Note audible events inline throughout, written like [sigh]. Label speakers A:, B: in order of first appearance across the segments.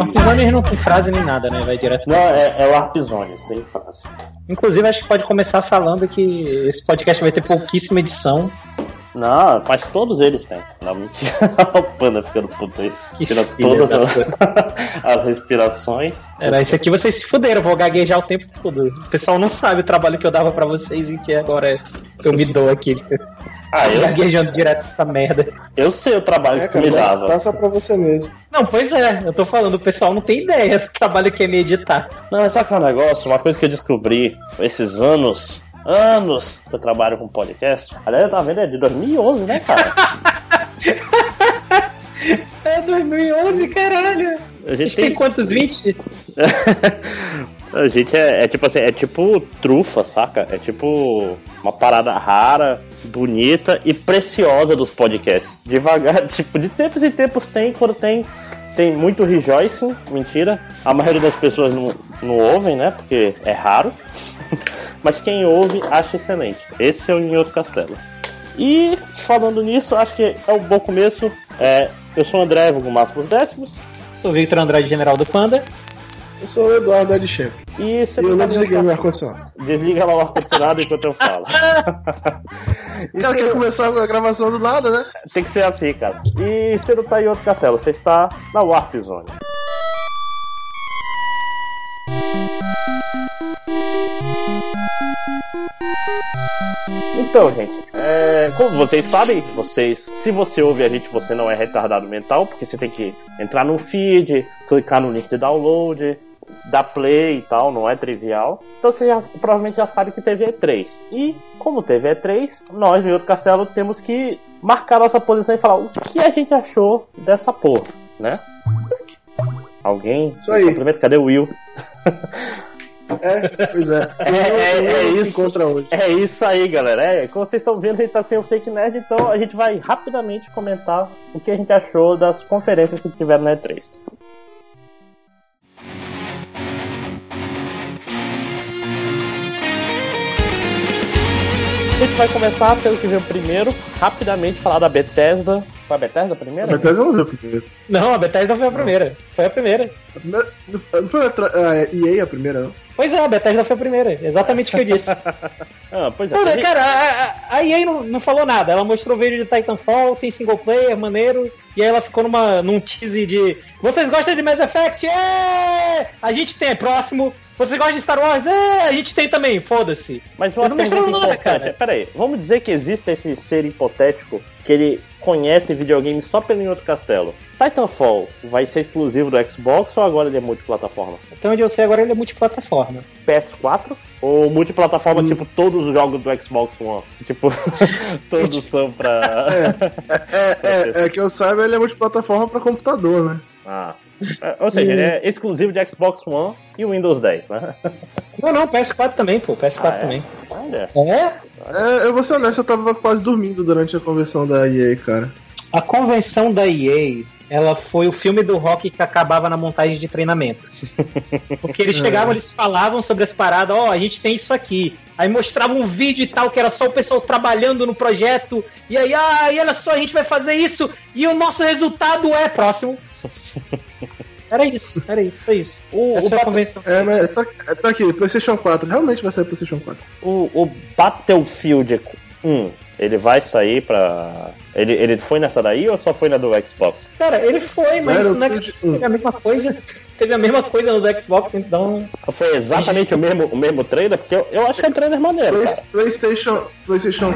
A: Warp Zone não tem frase nem nada, né? Vai direto.
B: Não, é, é Zone, sem frase.
A: Inclusive, acho que pode começar falando que esse podcast vai ter pouquíssima edição.
B: Não, mas todos eles têm. Não, mentira. [laughs] o Panda ficando puto aí.
A: Que
B: Tira todas
A: da
B: as, [laughs] as respirações.
A: Era, esse aqui vocês se fuderam, vou gaguejar o tempo todo. O pessoal não sabe o trabalho que eu dava pra vocês e que agora eu me dou aqui.
B: Ah, eu,
A: Gaguejando direto essa merda.
B: eu sei o trabalho
C: É,
B: que
C: cara,
B: me dava.
C: só pra você mesmo.
A: Não, pois é, eu tô falando, o pessoal não tem ideia do trabalho que é me editar.
B: Não, mas sabe qual é o negócio? Uma coisa que eu descobri esses anos, anos que eu trabalho com podcast. Aliás, eu tava vendo, é de 2011, né, cara? [laughs]
A: É 2011, caralho.
B: A
A: A
B: gente
A: gente tem
B: tem.
A: quantos? 20? [laughs]
B: A gente é, é tipo assim, é tipo trufa, saca? É tipo uma parada rara, bonita e preciosa dos podcasts. Devagar, [laughs] tipo, de tempos em tempos tem, quando tem. Tem muito rejoicing, mentira. A maioria das pessoas não, não ouvem, né? Porque é raro. [laughs] Mas quem ouve acha excelente. Esse é o Ninhoto Castelo. E falando nisso, acho que é um bom começo. É, eu sou o André, vulgo Máximos Décimos.
A: Sou Victor Andrade, general do Panda.
C: Eu sou o Eduardo Edchamp.
B: E você
C: E eu não desliguei
B: meu
C: ar-condicionado.
B: Desliga lá o ar-condicionado enquanto eu falo.
C: Cara [laughs] quer começar a gravação do nada, né?
B: Tem que ser assim, cara. E você não tá em outro castelo, você está na Warp Zone. Então, gente, é, como vocês sabem, vocês, se você ouve a gente, você não é retardado mental, porque você tem que entrar no feed, clicar no link de download, dar play e tal, não é trivial. Então você já, provavelmente já sabe que teve E3. E como teve E3, nós, outro castelo, temos que marcar nossa posição e falar o que a gente achou dessa porra, né? Alguém?
C: Isso aí.
B: Primeiro, cadê o Will?
C: É, pois é. [laughs]
B: É, é, é
C: Eu
B: isso. É isso aí, galera. É, como vocês estão vendo, a gente tá sem o Fake Nerd, então a gente vai rapidamente comentar o que a gente achou das conferências que tiveram na E3. A gente vai começar pelo que veio primeiro, rapidamente falar da Bethesda. Foi a Bethesda a primeira?
C: A Bethesda não viu primeiro.
A: Não, a Bethesda foi a primeira. Foi a primeira.
C: A primeira não foi a, a EA a primeira, não?
A: Pois é, a Bethesda foi a primeira. Exatamente o que eu disse. [laughs]
B: Ah, pois é.
A: Não,
B: teve-
A: cara, a, a- a EA não, não falou nada. Ela mostrou o vídeo de Titanfall, tem single player, maneiro. E aí ela ficou numa, num tease de. Vocês gostam de Mass Effect? É! A gente tem, é próximo. Vocês gostam de Star Wars? É! A gente tem também, foda-se.
B: Mas uma
A: Eles não mostraram
B: pergunta
A: nada,
B: importante.
A: cara.
B: Pera aí, vamos dizer que existe esse ser hipotético que ele conhece videogame só pelo em outro castelo. Titanfall vai ser exclusivo do Xbox ou agora ele é multiplataforma?
A: Então onde eu sei agora ele é multiplataforma.
B: PS4? Ou multiplataforma,
A: Hum.
B: tipo, todos os jogos do Xbox One? Tipo, [laughs] todos são pra.
C: É, é, [laughs] é que eu saiba, ele é multiplataforma pra computador, né?
B: Ah. É, Ou seja, ele é exclusivo de Xbox One e Windows 10, né?
A: Não, não, PS4 também, pô. PS4
B: Ah, é?
A: também.
B: Olha.
A: É?
C: É, eu vou ser honesto, eu tava quase dormindo durante a conversão da EA, cara.
A: A convenção da EA, ela foi o filme do rock que acabava na montagem de treinamento. [laughs] Porque eles
C: É.
A: chegavam, eles falavam sobre as paradas, ó, a gente tem isso aqui. Aí mostravam um vídeo e tal, que era só o pessoal trabalhando no projeto. E aí, ah, e olha só, a gente vai fazer isso. E o nosso resultado é próximo. [laughs] Era isso, era isso, foi isso.
B: O,
A: Essa
B: o,
A: foi a
B: Bat-
A: convenção.
C: É, mas tá, tá aqui, PlayStation 4. Realmente vai sair PlayStation 4.
B: o, o Battlefield 1, ele vai sair pra. Ele, ele foi nessa daí ou só foi na do Xbox?
A: Cara, ele foi, mas no Xbox teve a mesma coisa. Teve a mesma coisa no do Xbox, então.
B: Foi exatamente o mesmo, o mesmo trailer? Porque eu, eu acho que é um trailer maneiro,
C: Play-
B: cara.
C: PlayStation, PlayStation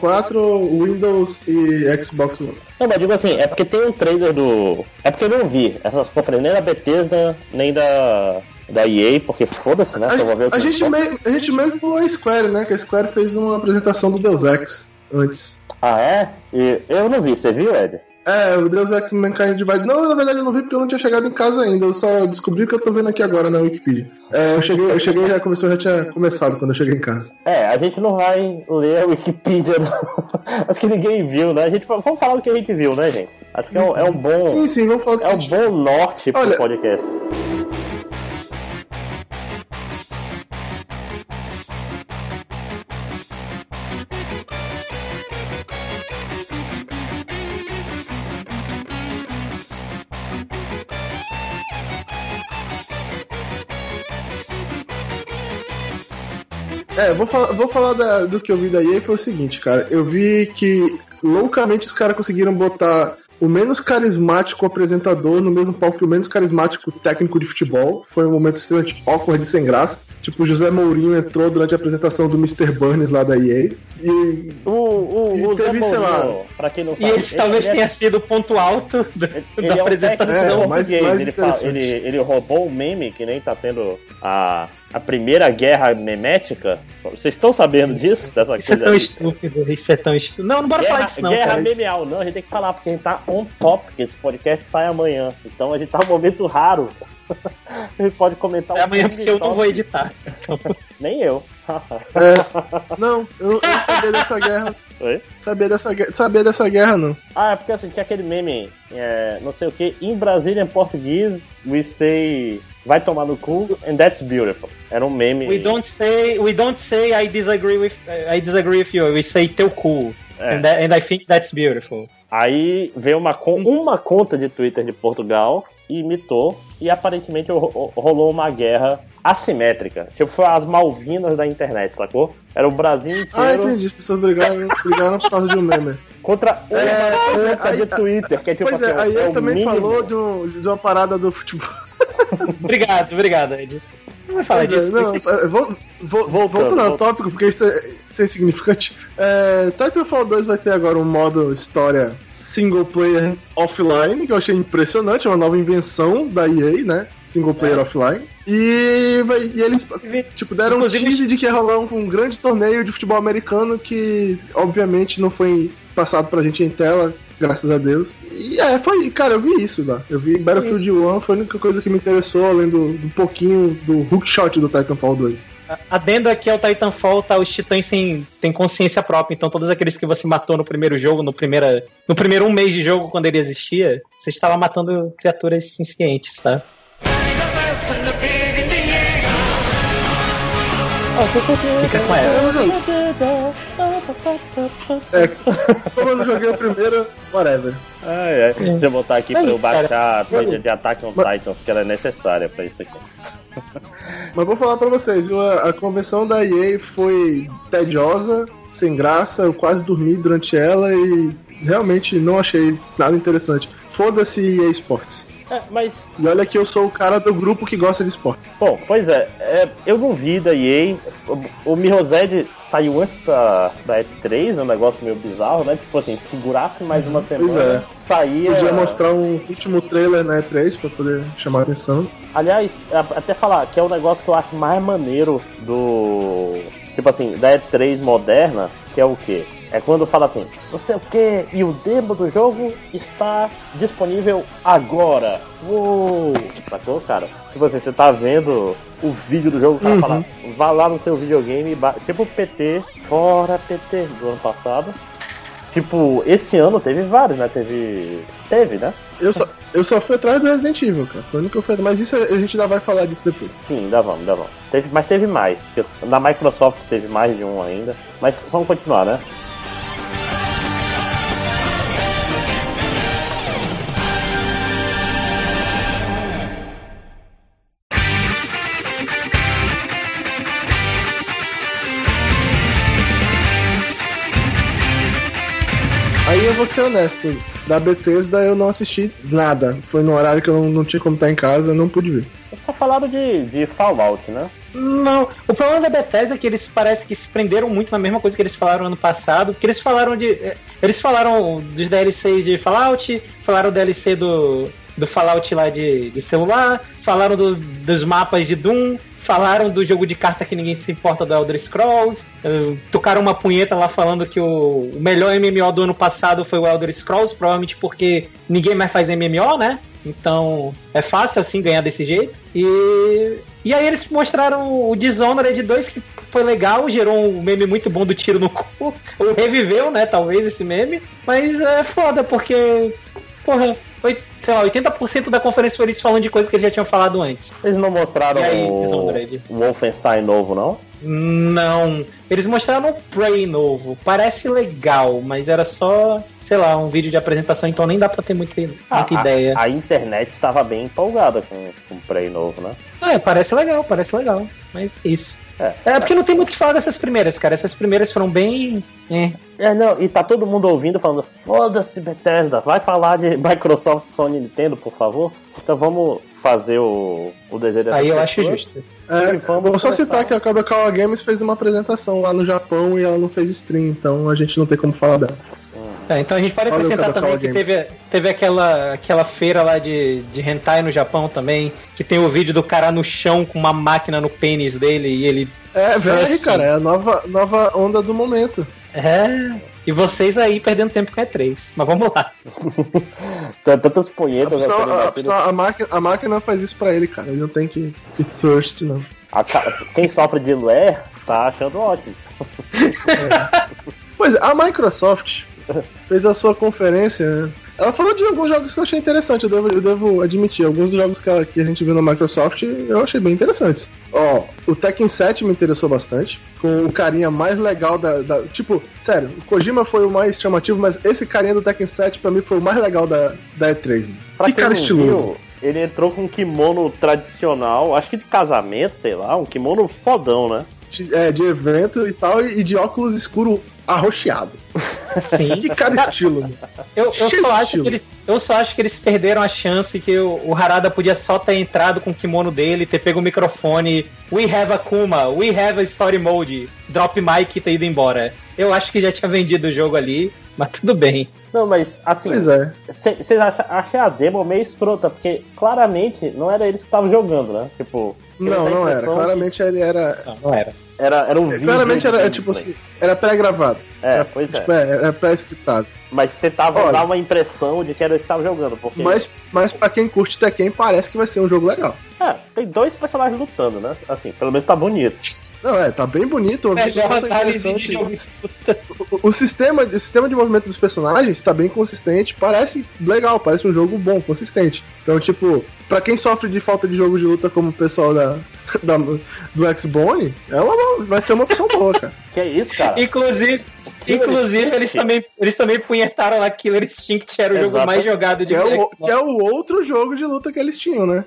C: 4, Windows e Xbox One.
B: Não, mas digo assim, é porque tem um trailer do. É porque eu não vi essas conferências nem da Bethesda, nem da. Da EA, porque foda-se, né?
C: A,
B: Só vou ver o
C: a gente meio, a gente meio pulou a Square, né? Que a Square fez uma apresentação do Deus Ex antes.
B: Ah, é? E eu não vi, você viu, Ed?
C: É, o Deus Ex Mankind Divide. Não, na verdade eu não vi porque eu não tinha chegado em casa ainda. Eu só descobri o que eu tô vendo aqui agora na Wikipedia. É, eu cheguei, eu cheguei já começou, já tinha começado quando eu cheguei em casa.
B: É, a gente não vai ler a Wikipedia, não. [laughs] Acho que ninguém viu, né? A gente, vamos falar do que a gente viu, né, gente? Acho que é um, é um bom.
C: Sim, sim, vamos falar do
B: É
C: que
B: um
C: a gente-
B: bom norte pro
C: Olha-
B: podcast.
C: É, vou falar, vou falar da- do que eu vi da EA foi o seguinte, cara. Eu vi que loucamente os caras conseguiram botar o menos carismático apresentador no mesmo palco que o menos carismático técnico de futebol. Foi um momento extremamente awkward e sem graça. Tipo, o José Mourinho entrou durante a apresentação do Mr. Burns lá da EA. E
B: O, o,
C: E
B: o Zé
C: teve, sei lá,
B: Mourinho, pra quem não
A: E
B: sabe.
A: esse talvez
B: ele é-
A: tenha sido o ponto alto da,
B: Ele
A: da
B: é
A: apresentação.
C: É, mais- mais
B: ele, fala- ele, ele roubou o meme, que nem tá tendo a, a primeira guerra memética. Vocês estão sabendo disso? Dessa
A: Isso é
B: coisa
A: tão
B: aí?
A: estúpido, isso é tão estúpido. Não, não bora falar
B: Guerra,
A: disso não,
B: guerra
A: cara.
B: memeal, não, a gente tem que falar, porque a gente tá on top, porque esse podcast sai amanhã. Então a gente tá num momento raro. [laughs] a gente pode comentar
A: É amanhã
B: pouco
A: porque eu não vou editar. [laughs]
B: Nem eu.
C: É, não, eu, eu não sabia dessa guerra.
B: Oi?
C: Sabia dessa, guerra- sabia dessa guerra, não.
B: Ah, é porque assim, tinha aquele meme, é, não sei o que, em Brasília, em português, we say vai tomar no cu, and that's beautiful. Era um meme.
A: We don't say, we don't say I disagree with, I disagree with you. We say teu cool.
B: É.
A: And, that- and I think that's beautiful.
B: Aí veio uma, uma conta de Twitter de Portugal e imitou, e aparentemente ro- ro- rolou uma guerra assimétrica. Tipo, foi as Malvinas da internet, sacou? Era o Brasil
C: Ah,
B: inteiro
C: entendi. As pessoas brigaram, brigaram por causa de um meme.
B: contra uma
C: É, pois é,
B: conta
C: aí-
B: de Twitter, que é tipo
C: pois
B: assim,
C: é, aí
B: é
C: ele também
B: mínimo.
C: falou de, um- de uma parada do futebol. [laughs]
A: Obrigado, obrigado, Ed. Não vai falar disso.
C: não, é, vou, vou,
B: Voltando,
C: voltando ao tópico, porque isso é, isso é insignificante. É, Titanfall 2 vai ter agora um modo história single player offline, que eu achei impressionante, é uma nova invenção da EA, né? Single player
B: É.
C: offline. E, e eles tipo, deram
A: Inclusive-
C: um tease de que ia rolar um, um grande torneio de futebol americano que, obviamente, não foi passado pra gente em tela, graças a Deus. E é, foi, cara, eu vi isso lá. Eu vi Battlefield 1, foi a única coisa que me interessou, além do, do pouquinho do hookshot do Titanfall 2.
A: Adendo aqui ao Titanfall, tá? Os titãs têm, têm consciência própria, então todos aqueles que você matou no primeiro jogo, no, primeira, no primeiro um mês de jogo, quando ele existia, você estava matando criaturas inscientes, tá? Fica com essa.
C: É, [laughs] como eu não joguei o primeiro, whatever.
B: Ai, ai. Deixa eu botar aqui
A: É
B: pra eu
A: isso, cara.
B: baixar a trilha de Attack on
C: mas-
B: Titans, que ela é necessária pra isso aqui. [laughs]
C: Mas vou falar pra vocês, viu? A, a convenção da EA foi tediosa, sem graça, eu quase dormi durante ela e realmente não achei nada interessante. Foda-se EA Sports.
B: É, [laughs] mas
C: E olha que eu sou o cara do grupo que gosta de esporte.
B: Bom, pois é, é, eu não vi da EA. O, o Mirrosed saiu antes da, da E3, é um negócio meio bizarro, né? Tipo assim, segurasse mais uma semana,
C: Pois é.
B: saía.
C: Podia mostrar um último trailer na E3 pra poder chamar a atenção.
B: Aliás, a- até falar que é o negócio que eu acho mais maneiro do. Tipo assim, da E3 moderna, que é o quê? É quando fala assim, não sei o que, e o demo do jogo está disponível agora. Uou! Sacou, cara? Tipo assim, você tá vendo o vídeo do jogo, o cara
C: Uhum.
B: fala, vá lá no seu videogame. Tipo PT, fora PT do ano passado. Tipo, esse ano teve vários, né? Teve. Teve, né?
C: Eu só, eu só fui atrás do Resident Evil, cara. Foi o único que eu fui atrás. Mas isso a gente ainda vai falar disso depois.
B: Sim, ainda vamos, ainda vamos. Teve, mas teve mais. Na Microsoft teve mais de um ainda. Mas vamos continuar, né?
C: Ser honesto. Da Bethesda eu não assisti nada. Foi no horário que eu não, não tinha como estar em casa, eu não pude ver.
B: Eles só falaram de, de Fallout, né?
A: Não, o problema da Bethesda é que eles parece que se prenderam muito na mesma coisa que eles falaram ano passado, porque eles falaram de. eh, Eles falaram dos DLCs de Fallout, falaram o DLC do, do Fallout lá de, de celular, falaram do- dos mapas de Doom, falaram do jogo de carta que ninguém se importa do Elder Scrolls, eh, tocaram uma punheta lá falando que o, melhor MMO do ano passado foi o Elder Scrolls, provavelmente porque ninguém mais faz MMO, né? Então é fácil assim ganhar desse jeito. E, e aí eles mostraram o Dishonored 2 que foi legal, gerou um meme muito bom do tiro no [laughs] cu. Ou reviveu, né? Talvez esse meme. Mas é foda, porque. Porra, foi, sei lá, 80% da conferência foi eles falando de coisas que eles já tinham falado antes.
B: Eles não mostraram
A: aí,
B: o, o Wolfenstein novo, não?
A: Não. Eles mostraram o Prey novo. Parece legal, mas era só sei lá, um vídeo de apresentação, então nem dá pra ter muita, muita
B: a-
A: ideia.
B: A, internet estava bem empolgada com, com o Prey novo, né?
A: É, parece legal, parece legal. Mas é isso.
B: É.
A: É, porque não tem muito o que falar dessas primeiras, cara. Essas primeiras foram bem. É.
B: É, não, e tá todo mundo ouvindo falando, foda-se Bethesda, vai falar de Microsoft, Sony e Nintendo, por favor? Então vamos fazer o, o desejo
A: Aí eu acho justo.
C: É, vou só
B: começar.
C: citar que a Kadokawa Games fez uma apresentação lá no Japão e ela não fez stream, então a gente não tem como falar dela.
A: É, então a gente pode acrescentar também que teve, teve aquela, aquela feira lá de, de hentai no Japão também, que tem o vídeo do cara no chão com uma máquina no pênis dele e ele.
C: É, VR,
A: Assim.
C: cara, é a nova, nova onda do momento.
A: É. E vocês aí perdendo tempo com E3. Mas vamos lá. [laughs]
B: Tem Tantas punhetas sendo
C: a,
B: batidas.
C: afinal, a máquina, a máquina faz isso pra ele, cara. Ele não tem que, que thirst, não.
B: A Quem sofre de ler tá achando ótimo. [laughs]
C: Pois é, a Microsoft fez a sua conferência. né? Ela falou de alguns jogos que eu achei interessante, eu devo, eu devo admitir. Alguns dos jogos que, ela- que a gente viu na Microsoft eu achei bem interessantes. Ó, o Tekken 7 me interessou bastante. Com o carinha mais legal da, da- Tipo, sério, o Kojima foi o mais chamativo, mas esse carinha do Tekken 7 pra mim foi o mais legal da, da E3. mano.
B: Pra
C: que
B: quem
C: cara estiloso.
B: viu, ele entrou com um kimono tradicional, acho que de casamento, sei lá, um kimono fodão, né?
C: De, é, de evento e tal, e, e de óculos escuro arroxeado.
A: Sim.
C: Que cara estilo, mano.
A: Eu, eu,
C: de
A: só acho
C: estilo.
A: que eles, eu só acho que eles perderam a chance que o, o Harada podia só ter entrado com o kimono dele, ter pego o microfone, We have a Kuma, We have a Story Mode, drop mic e ter ido embora. Eu acho que já tinha vendido o jogo ali, mas tudo bem.
B: Não, mas assim,
C: Pois é.
B: vocês acham a demo meio escrota, porque claramente não era eles que estavam jogando, né? Tipo,
C: Não, não era. Claramente ele era.
A: Não, não era.
B: Era, era um vídeo.
C: Claramente era é,
B: gameplay.
C: tipo assim, era pré-gravado.
B: É,
C: Era,
B: pois é.
C: tipo, é, era pré-scriptado.
B: Mas tentava
C: Olha.
B: dar uma impressão de que era eles que estavam jogando. Porque
C: Mas, mas pra quem curte Tekken, parece que vai ser um jogo legal.
B: é, tem dois personagens lutando, né? Assim, pelo menos tá bonito.
C: Não, é, tá bem bonito, o visual tá interessante. O, o sistema, o sistema de movimento dos personagens tá bem consistente, parece legal, parece um jogo bom, consistente. Então, tipo, pra quem sofre de falta de jogo de luta como o pessoal da, [laughs] da- do X-Bone, é uma, vai ser uma opção boa, cara. [laughs]
B: Que é isso, cara?
A: Inclusive,
B: Killer
A: inclusive
B: Instinct.
A: eles, também, eles também punhetaram lá Killer Instinct, era o jogo
B: Exato.
A: mais jogado de
C: Que é, o, que é o outro jogo de luta que eles tinham, né?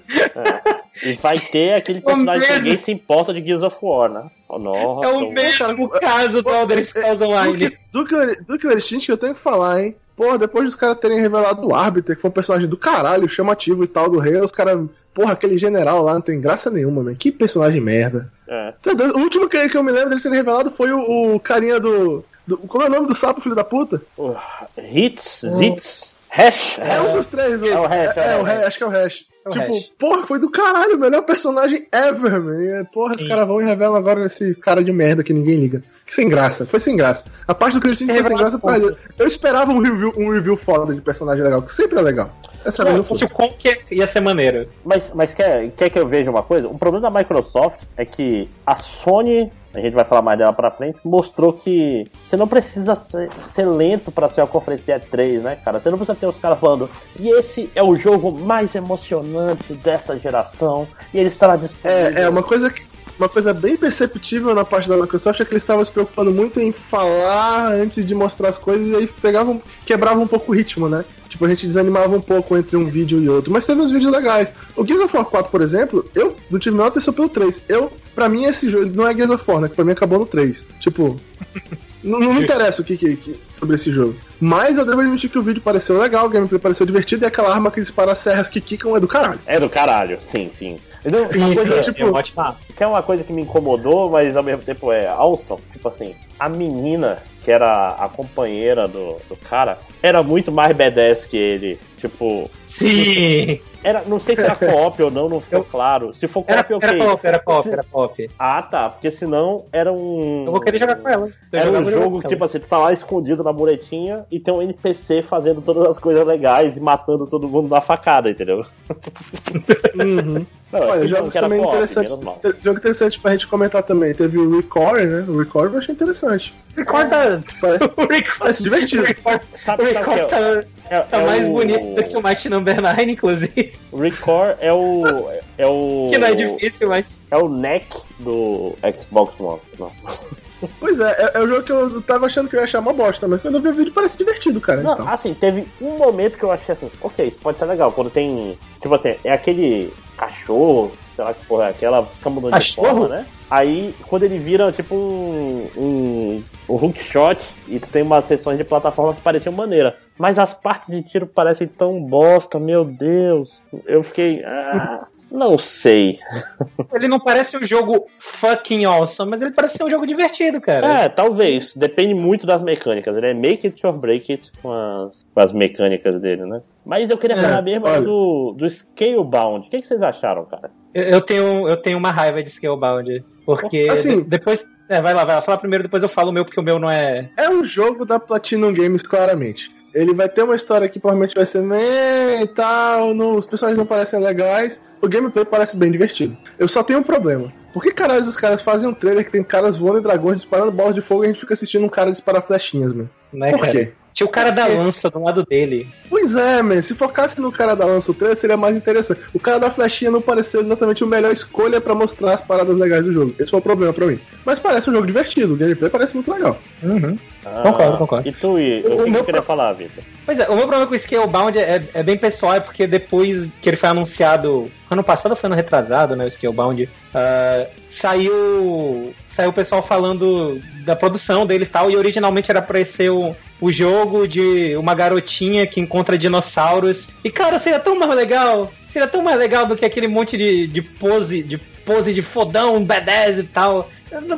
B: E vai ter aquele [laughs] personagem que ninguém se importa de Gears of War, né? Oh, nossa,
A: É o mesmo
C: cara,
A: caso do Elder Scrolls Online.
C: Do Killer, do Killer Instinct que eu tenho que falar, hein? Porra, depois dos caras terem revelado o árbitro, que foi um personagem do caralho, chamativo e tal, do rei, os caras. Porra, aquele general lá não tem graça nenhuma, man. Que personagem merda.
B: É.
C: Deus, O último que, eu me lembro dele ser revelado foi o, o carinha do, do- Como é o nome do sapo, filho da puta?
B: Uh, hits, zits, hash.
C: É, um dos três. do-
B: é o Hash,
C: é,
B: é
C: o
B: o
C: Hash. acho que é o Hash.
A: É o
C: tipo,
A: Hash.
C: porra, foi do caralho, o melhor personagem ever, man. Porra, os
A: Sim.
C: caras vão e revelam agora esse cara de merda que ninguém liga. Que sem graça, foi sem graça. A parte do Cristinho foi sem graça pra ele. Eu esperava um review, um review foda de personagem legal, que sempre é legal. Essa
A: Se
C: não
A: fosse
C: foi.
A: o Conker, ia ser maneiro.
B: Mas, mas quer, quer que eu veja uma coisa? O problema da Microsoft é que a Sony, a gente vai falar mais dela pra frente, mostrou que você não precisa ser, ser lento pra ser uma conferência de E3, né, cara? Você não precisa ter os caras falando, e esse é o jogo mais emocionante dessa geração, e ele estará disponível.
C: É, é uma coisa que. Uma coisa bem perceptível na parte da Microsoft é que eles estavam se preocupando muito em falar antes de mostrar as coisas e aí pegavam, quebravam um pouco o ritmo, né? Tipo, a gente desanimava um pouco entre um vídeo e outro. Mas teve uns vídeos legais. O Gears of War 4, por exemplo, eu não tive nenhuma atenção pelo 3. Eu, pra mim, esse jogo não é Gears of War, né? Que pra mim acabou no 3. Tipo, [laughs] não, não me interessa o que, que, que- sobre esse jogo. Mas eu devo admitir que o vídeo pareceu legal, o gameplay pareceu divertido e aquela arma que dispara serras que quicam é do caralho.
B: É do caralho, sim, sim. Então, uma
A: Isso,
B: coisa,
A: é,
C: tipo,
A: é ótima.
B: que é uma coisa que me incomodou, mas ao mesmo tempo é awesome. Tipo assim, a menina, que era a companheira do, do cara, era muito mais badass que ele. Tipo,
A: Sim!
B: Era, não sei se era co-op ou não, não ficou
A: Eu-
B: claro. Se for
A: Era,
B: co-op,
A: era
B: ok.
A: era pop,
B: Se-
A: era pop.
B: Ah, tá, porque senão era um.
A: Eu vou querer jogar com ela. Eu
B: Era um jogo que,
A: ela.
B: tipo assim, tu tá lá escondido na muretinha e tem um NPC fazendo todas as coisas legais e matando todo mundo na facada, entendeu?
C: Uhum.
B: Não,
C: Olha,
B: que
C: jogos
B: era
C: também
B: co-op,
C: interessantes.
B: menos mal.
C: te- Jogo interessante pra gente comentar também. Teve o Record, né? O Record eu achei interessante.
A: Recorda.
C: Parece, [laughs]
A: O Record,
C: parece divertido.
A: o Record,
B: Sabe,
A: o
B: sabe
A: Record
B: que é-
A: tá,
B: é,
A: tá
B: é
A: mais
B: o-
A: bonito do que o Match Number 9, inclusive.
B: Record é o. É o.
A: Que não é difícil, mas.
B: É o neck do Xbox One. Não.
C: Pois é, é, é o jogo que eu tava achando que eu ia achar uma bosta, mas quando eu vi o vídeo parece divertido, cara.
B: Não,
C: então.
B: assim, teve um momento que eu achei assim, ok, isso pode ser legal. Quando tem. Tipo assim, é aquele cachorro, sei lá que porra é aquela, fica mudando de forma, né? Aí, quando ele vira tipo um. um, um hookshot e tu tem umas sessões de plataforma que pareciam maneira. Mas as partes de tiro parecem tão bosta, meu Deus. Eu fiquei. Ah, não sei.
A: Ele não parece um jogo fucking awesome, mas ele parece ser um jogo divertido, cara.
B: É, talvez. Depende muito das mecânicas. Ele é make it or break it com as, com as mecânicas dele, né? Mas eu queria
C: É,
B: falar mesmo
C: olha.
B: do, do Scalebound. O que, que vocês acharam, cara?
A: Eu, eu tenho, eu tenho uma raiva de Scalebound. Porque
C: Assim-
A: de- depois. É, vai lá, vai lá. Fala primeiro, depois eu falo o meu, porque o meu não é.
C: É um jogo da Platinum Games, claramente. Ele vai ter uma história que provavelmente vai ser meh e tal, não- os personagens não parecem legais, o gameplay parece bem divertido. Eu só tenho um problema. Por que caralho os caras fazem um trailer que tem caras voando em dragões disparando bolas de fogo e a gente fica assistindo um cara disparar flechinhas, mano?
A: Né,
C: Por
A: cara?
C: quê?
A: Tinha o cara da lança do lado dele.
C: Pois é, man. Se focasse no cara da lança o trailer, seria mais interessante. O cara da flechinha não pareceu exatamente a melhor escolha pra mostrar as paradas legais do jogo. Esse foi o problema pra mim. Mas parece um jogo divertido, o gameplay parece muito legal.
A: Uhum.
B: Ah,
A: Concordo, concordo.
B: E tu, e,
A: O-
B: o que, que
A: meu
B: eu queria falar, Vitor?
A: Pois é, o meu problema com o Scalebound é, é bem pessoal, é porque depois que ele foi anunciado, ano passado ou foi ano retrasado, né, o Scalebound, ah, saiu saiu o pessoal falando da produção dele e tal, e originalmente era pra ser o, o jogo de uma garotinha que encontra dinossauros. E cara, seria tão mais legal, seria tão mais legal do que aquele monte de, de pose, de pose de fodão, badass e tal.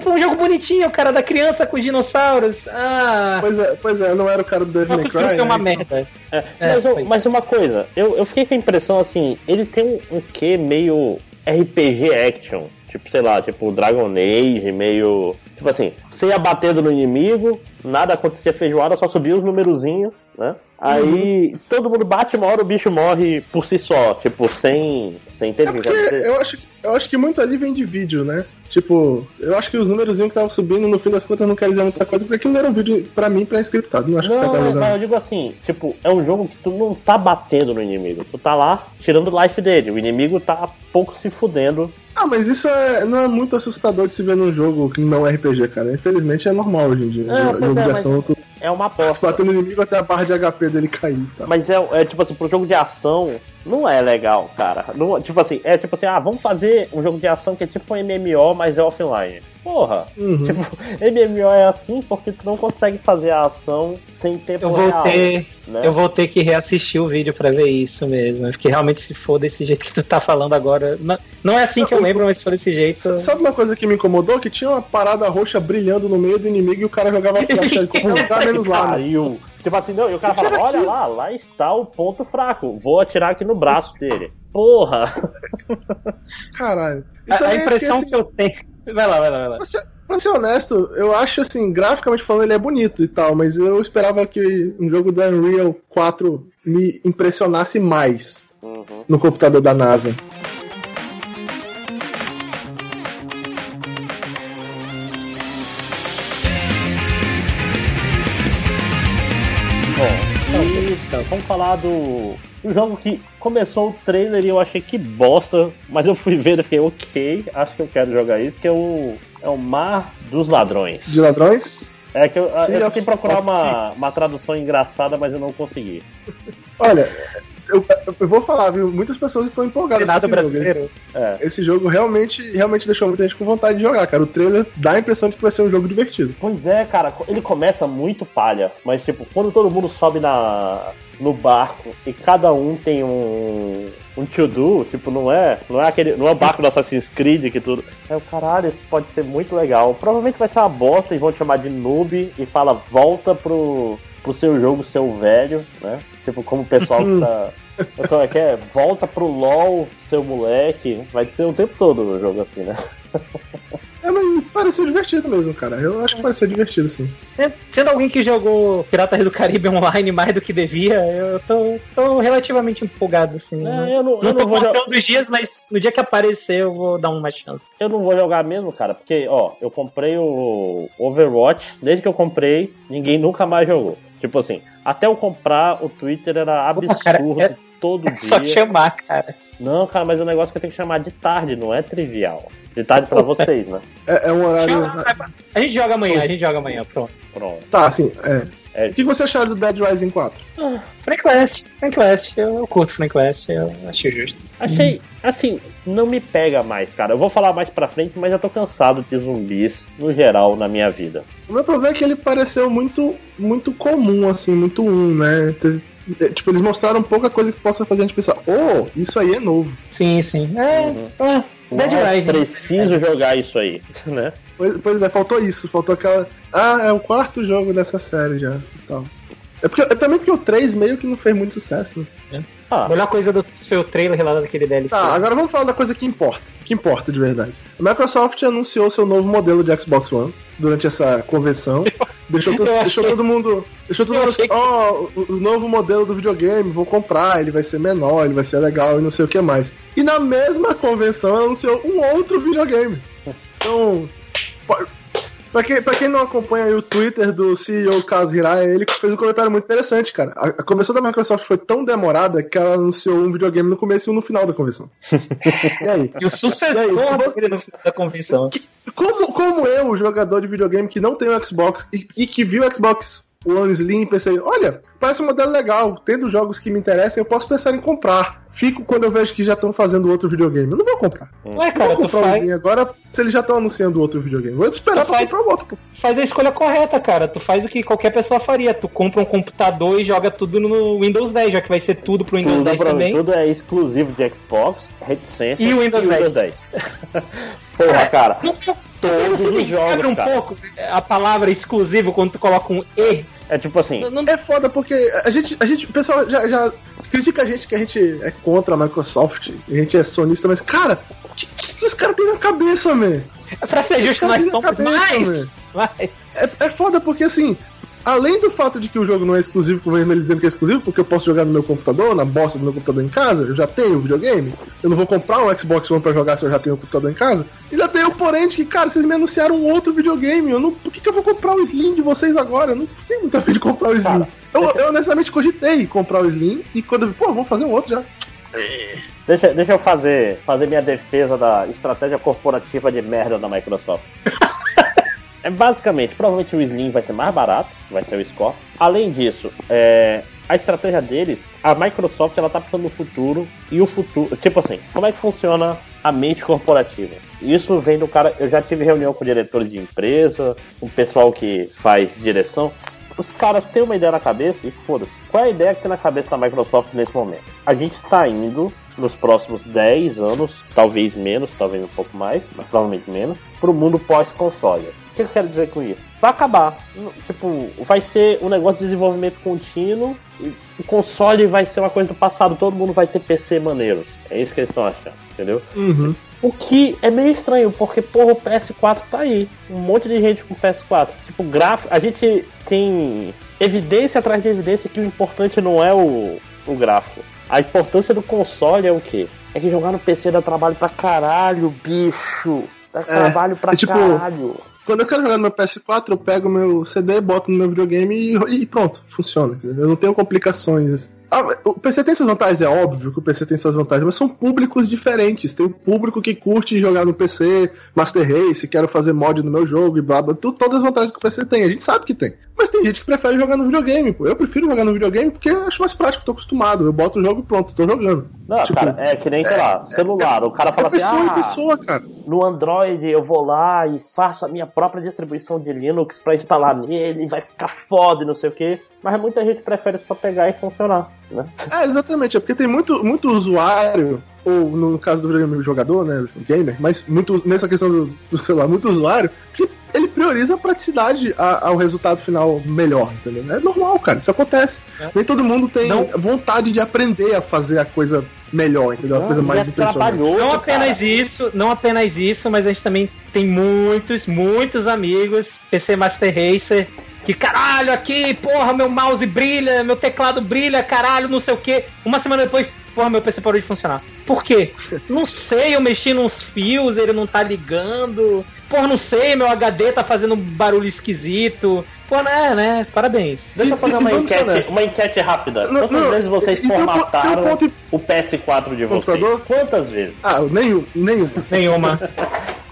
A: Foi um jogo bonitinho, cara, da criança com os dinossauros. Ah,
C: Pois é, pois é, não era o cara do Devil May Cry.
A: ser uma
C: né?
A: merda.
B: É,
A: É,
B: mas, eu-
A: foi.
B: mas uma coisa, eu, eu fiquei com a impressão assim, ele tem um, um quê meio RPG action. Tipo, sei lá, tipo Dragon Age, meio. Tipo assim, você ia batendo no inimigo, nada acontecia feijoada, só subia os numerozinhos, né? Aí todo mundo bate, uma hora o bicho morre por si só, tipo, sem. Ter
C: É
B: que acontecer.
C: eu acho, que- eu acho que muito ali vem de vídeo, né? Tipo, eu acho que os números que estavam subindo, no fim das contas, não quer dizer muita coisa, porque aquilo não era um vídeo, pra mim, pré-scriptado. Não acho que
B: Não,
C: tá
B: mas eu digo assim, tipo, é um jogo que tu não tá batendo no inimigo. Tu tá lá tirando life dele. O inimigo tá pouco se fudendo.
C: Ah, mas isso é, não é muito assustador de se ver num jogo que não é RPG, cara. Infelizmente é normal hoje em dia.
B: É,
C: jogo de
B: é,
C: ação, tu
B: É uma aposta.
C: bater no inimigo até a barra de HP dele cair tal.
B: Mas é, é tipo assim, pro jogo de ação, não é legal, cara. Não, tipo assim, é tipo assim, ah, vamos fazer um jogo de ação que é tipo um MMO, mas é offline. Porra,
C: Uhum.
B: tipo, [laughs] MMO é assim porque tu não consegue fazer a ação sem tempo
A: Eu vou
B: real.
A: ter,
B: né?
A: eu vou ter que reassistir o vídeo pra ver isso mesmo. Porque realmente se for desse [laughs] jeito que tu tá falando agora. Não, não é assim que eu lembro, mas se for desse jeito.
C: Sabe uma coisa que me incomodou? Que tinha uma parada roxa brilhando no meio do inimigo e o cara jogava flecha qualquer lugar menos lá. né?
B: Caiu. Tipo assim, não, e o cara fala, olha lá, lá está o ponto fraco. Vou atirar aqui no braço dele. Porra!
C: Caralho. E
A: A, a
C: também é
A: impressão
C: porque,
A: que eu tenho. Vai lá, vai lá, vai lá.
C: Pra ser, pra ser honesto, eu acho assim, graficamente falando, ele é bonito e tal, mas eu esperava que um jogo da Unreal 4 me impressionasse mais
B: Uhum.
C: no computador da NASA.
B: Bom, e, então, vamos falar do, do jogo que começou o trailer e eu achei que bosta, mas eu fui ver e fiquei, ok, acho que eu quero jogar isso, que é o, é o Mar dos Ladrões.
C: De ladrões?
B: É que eu, eu tentei procurar uma, uma tradução engraçada, mas eu não consegui.
C: Olha, eu, eu vou falar, viu? Muitas pessoas estão empolgadas com esse jogo.
A: brasileiro.
B: É.
C: Esse jogo realmente, realmente deixou muita gente com vontade de jogar, cara. O trailer dá a impressão de que vai ser um jogo divertido.
B: Pois é, cara, ele começa muito palha, mas tipo, quando todo mundo sobe na no barco e cada um tem um um to-do, tipo, não é, não é aquele, não é o barco do Assassin's Creed que tudo. É o caralho, isso pode ser muito legal. Provavelmente vai ser uma bosta e vão te chamar de noob e fala volta pro pro seu jogo, seu velho, né? Tipo, como o pessoal que tá Como [laughs] é que é? Volta pro LOL, seu moleque. Vai ter o tempo todo o jogo assim, né?
C: É, mas pareceu divertido mesmo, cara. Eu acho que pareceu divertido, sim.
A: É, Sendo alguém que jogou Piratas do Caribe online mais do que devia, eu tô, tô relativamente empolgado, assim.
B: É, eu não, eu
A: não tô
B: não vou jo-
A: contando os dias, mas no dia que aparecer eu vou dar uma chance.
B: Eu não vou jogar mesmo, cara, porque, ó, eu comprei o Overwatch, desde que eu comprei, ninguém nunca mais jogou. Tipo assim, até eu comprar, o Twitter era absurdo.
A: cara, é-
B: todo
A: É [laughs] só
B: dia.
A: chamar, cara.
B: Não, cara, mas o negócio que eu tenho que chamar de tarde, não é trivial. De tarde pra [laughs] vocês, né?
C: É, é um horário.
A: Chama- A gente joga amanhã, a gente joga amanhã, pronto.
B: Pronto.
C: Tá, assim, é.
B: É.
C: O que você acharam do Dead Rising 4?
A: Frank West, Frank West, eu, eu curto Frank West, eu achei justo.
B: Achei, assim, não me pega mais, cara. Eu vou falar mais pra frente, mas eu tô cansado de zumbis, no geral, na minha vida.
C: O meu problema é que ele pareceu muito, muito comum, assim, muito um, né? É, Tipo, eles mostraram pouca coisa que possa fazer a gente pensar, oh, isso aí é novo.
A: Sim, sim. É,
B: Uhum.
A: é. Dead
B: Não é
A: Rising.
B: preciso jogar isso aí, [laughs] né?
C: Pois, pois é, faltou isso, faltou aquela. Ah, é o quarto jogo dessa série já. e tal. É, porque, é também porque o 3 meio que não fez muito sucesso, né?
A: A
B: Ah,
A: melhor coisa do foi o trailer lá daquele DLC.
C: Tá, agora vamos falar da coisa que importa. Que importa de verdade. A Microsoft anunciou seu novo modelo de Xbox One durante essa convenção. [laughs] Deixou,
A: achei-
C: deixou todo mundo. Deixou todo mundo assim, ó, o, o novo modelo do videogame, vou comprar, ele vai ser menor, ele vai ser legal e não sei o que mais. E na mesma convenção anunciou um outro videogame. Então. Pra quem, pra quem não acompanha aí o Twitter do CEO Kaz ele fez um comentário muito interessante, cara. A, a convenção da Microsoft foi tão demorada que ela anunciou um videogame no começo e um no final da convenção. [laughs] e aí?
A: E o sucessor
C: E aí,
A: dele no final da convenção.
C: Como, como eu, jogador de videogame que não tem o Xbox e, e que viu o Xbox One Slim, pensei, olha, parece um modelo legal, tendo jogos que me interessam, eu posso pensar em comprar. Fico quando eu vejo que já estão fazendo outro videogame. Eu não vou comprar.
A: Ué,
C: Eu
A: cara,
C: vou
A: tu
C: comprar o
A: faz,
C: agora, se eles já estão anunciando outro videogame. Vou esperar
A: Tu
C: pra
A: faz-
C: comprar o outro. pô.
A: faz a escolha correta, cara. Tu faz o que qualquer pessoa faria. Tu compra um computador e joga tudo no Windows 10, já que vai ser tudo pro Windows
B: tudo,
A: 10
B: pra-
A: também.
B: tudo é exclusivo de Xbox, reticência
A: E o Windows
B: 10. Porra, cara,
A: Não,
B: todos
A: você
B: os
A: me
B: jogos,
A: quebra um
B: cara.
A: pouco a palavra exclusivo quando tu coloca um E.
B: É tipo assim,
A: Não- não-
C: É foda porque a gente, a gente, o pessoal já, já critica a gente que a gente é contra a Microsoft, a gente é sonista, mas cara, o que, que, que os caras têm na cabeça, man?
A: pra ser justo, nós somos
C: cabeça,
A: mais. mais.
C: É, é foda porque assim, além do fato de que o jogo não é exclusivo, como ele dizendo que é exclusivo, porque eu posso jogar no meu computador, na bosta do meu computador em casa, eu já tenho o videogame, eu não vou comprar um Xbox One pra jogar se eu já tenho o computador em casa. Ainda tem o porém de que, cara, vocês me anunciaram um outro videogame, eu não, por que, que eu vou comprar o Slim de vocês agora? Eu não tenho muita fim de comprar o Slim. Eu, eu honestamente cogitei comprar o Slim e quando eu vi, pô, vamos fazer um outro já.
B: deixa, deixa eu fazer, fazer minha defesa da estratégia corporativa de merda da Microsoft. [laughs] é basicamente, provavelmente o Slim vai ser mais barato, vai ser o Score. Além disso, é, a estratégia deles, a Microsoft ela tá pensando no futuro e o futuro, tipo assim, como é que funciona a mente corporativa? Isso vem do cara, eu já tive reunião com diretores de empresa, com o pessoal que faz direção. Os caras têm uma ideia na cabeça e foda-se. Qual é a ideia que tem na cabeça da Microsoft nesse momento? A gente tá indo nos próximos 10 anos, talvez menos, talvez um pouco mais, mas provavelmente menos, pro mundo pós-console. O que eu quero dizer com isso? Vai acabar. Tipo, vai ser um negócio de desenvolvimento contínuo. e O console vai ser uma coisa do passado. Todo mundo vai ter PC maneiros. É isso que eles estão achando, entendeu?
C: Uhum.
B: O que é meio estranho, porque, porra, o PS4 tá aí. Um monte de gente com PS4. Tipo, gráfico. A gente tem evidência atrás de evidência que o importante não é o, o gráfico. A importância do console é o quê? É que jogar no PC dá trabalho pra caralho, bicho. Dá trabalho pra
C: é tipo-
B: caralho.
C: Quando eu quero jogar no meu PS4, eu pego meu CD, boto no meu videogame e, e pronto, funciona. Eu não tenho complicações. Ah, o PC tem suas vantagens, é óbvio que o PC tem suas vantagens, mas são públicos diferentes. Tem o público que curte jogar no PC, Master Race, quero fazer mod no meu jogo e blá blá, tu- todas as vantagens que o PC tem, a gente sabe que tem. Mas tem gente que prefere jogar no videogame, pô. Eu prefiro jogar no videogame porque eu acho mais prático, tô acostumado. Eu boto o jogo e pronto, tô jogando.
B: Não,
C: Tipo,
B: cara, é que nem, sei lá, celular. o cara fala
C: é pessoa
B: assim, ah,
C: pessoa, cara.
B: no Android eu vou lá e faço a minha própria distribuição de Linux pra instalar nele, vai ficar foda e não sei o que. Mas muita gente prefere só pegar e funcionar, né?
C: É, exatamente, é porque tem muito, muito usuário, ou no caso do videogame jogador, né, gamer, mas muito nessa questão do, do celular, muito usuário, que ele prioriza a praticidade a- ao resultado final melhor, entendeu? É normal, cara, isso acontece.
A: É.
C: Nem todo mundo tem
A: Não-
C: vontade de aprender a fazer a coisa melhor, entendeu? A coisa mais
B: é
C: impressionante.
A: Não apenas
B: cara.
A: isso, não apenas isso, mas a gente também tem muitos, muitos amigos, PC Master Racer, que caralho, aqui, porra, meu mouse brilha, meu teclado brilha, caralho, não sei o que. Uma semana depois, porra, meu PC parou de funcionar. Por quê? Não sei, eu mexi nos fios, ele não tá ligando. Porra, não sei, meu HD tá fazendo um barulho esquisito. Pô, né, né? Parabéns.
B: Deixa eu fazer
C: E- e
B: uma enquete, uma enquete rápida.
C: Não,
B: Quantas
C: não,
B: vezes vocês
C: e
B: formataram
C: ponto-
B: o PS4 de vocês?
C: Computador?
B: Quantas vezes?
C: Ah, nenhum, nenhum.
A: Nenhuma.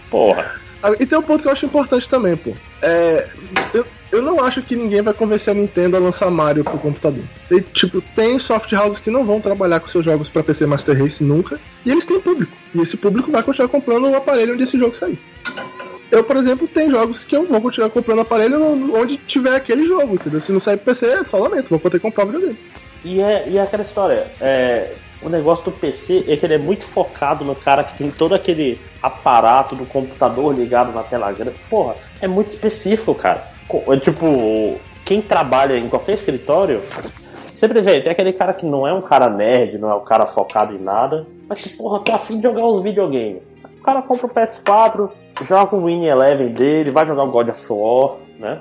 B: Porra.
C: Ah, E tem um ponto que eu acho importante também, pô. É, eu, eu não acho que ninguém vai convencer a Nintendo a lançar Mario pro computador. E, tipo, tem soft houses que não vão trabalhar com seus jogos pra PC Master Race nunca. E eles têm público. E esse público vai continuar comprando o aparelho onde esse jogo sair. Eu, por exemplo, tenho jogos que eu vou continuar comprando aparelho onde tiver aquele jogo, entendeu? Se não sair pro PC, só lamento, vou poder comprar o videogame.
B: E é, e é aquela história, é, o negócio do PC é que ele é muito focado no cara que tem todo aquele aparato do computador ligado na tela grande. Porra, é muito específico, cara. É tipo, quem trabalha em qualquer escritório, sempre vê, tem aquele cara que não é um cara nerd, não é um cara focado em nada, mas que, porra, tô afim de jogar os videogames. O cara compra o PS4, joga o Win Eleven dele, vai jogar o God of War, né?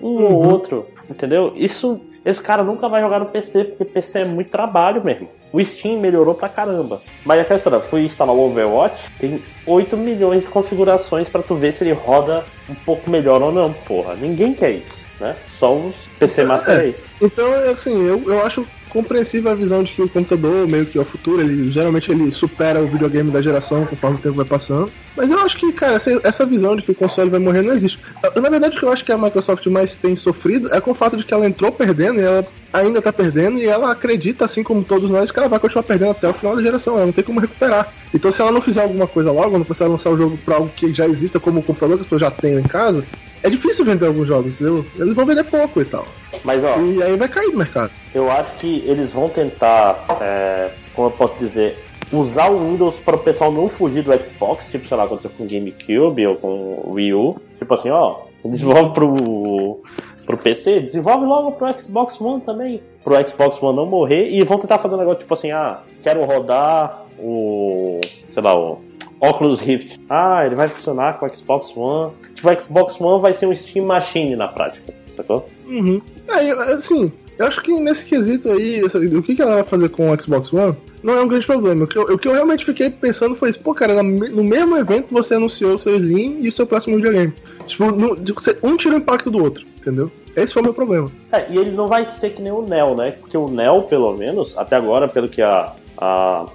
B: Um ou outro, entendeu? Isso, esse cara nunca vai jogar no PC, porque PC é muito trabalho mesmo. O Steam melhorou pra caramba. Mas aquela história, fui instalar o Overwatch, tem 8 milhões de configurações pra tu ver se ele roda um pouco melhor ou não, porra. Ninguém quer isso, né? Só os PC Master
C: É.
B: Race.
C: Então, assim, eu, eu acho compreensível a visão de que o computador, meio que é o futuro, ele geralmente ele supera o videogame da geração conforme o tempo vai passando. Mas eu acho que, cara, essa, essa visão de que o console vai morrer não existe. Na verdade, o que eu acho que a Microsoft mais tem sofrido é com o fato de que ela entrou perdendo e ela ainda tá perdendo e ela acredita, assim como todos nós, que ela vai continuar perdendo até o final da geração. Ela não tem como recuperar. Então, se ela não fizer alguma coisa logo, não conseguir lançar o jogo pra algo que já exista como o computador que as pessoas já têm em casa, é difícil vender alguns jogos, entendeu? Eles vão vender pouco e tal.
B: Mas ó,
C: E aí vai cair no mercado.
B: eu acho que eles vão tentar, é, como eu posso dizer, usar o Windows para o pessoal não fugir do Xbox, tipo, sei lá, aconteceu com o GameCube ou com o Wii U. Tipo assim, ó, desenvolve pro, pro PC, desenvolve logo pro Xbox One também. Pro Xbox One não morrer e vão tentar fazer um negócio tipo assim, ah, quero rodar o, sei lá, o Oculus Rift. Ah, ele vai funcionar com o Xbox One. Tipo, o Xbox One vai ser um Steam Machine na prática, sacou?
C: Uhum. Aí, assim, eu acho que nesse quesito aí, o que, ela vai fazer com o Xbox One, não é um grande problema. O que eu, o que eu realmente fiquei pensando foi isso, pô, cara, no mesmo evento você anunciou o seu Slim e o seu próximo videogame. Tipo, no- um tira o impacto do outro, entendeu? Esse foi o meu problema.
B: É, e ele não vai ser que nem o Neo, né? Porque o Neo, pelo menos, até agora, pelo que a, a,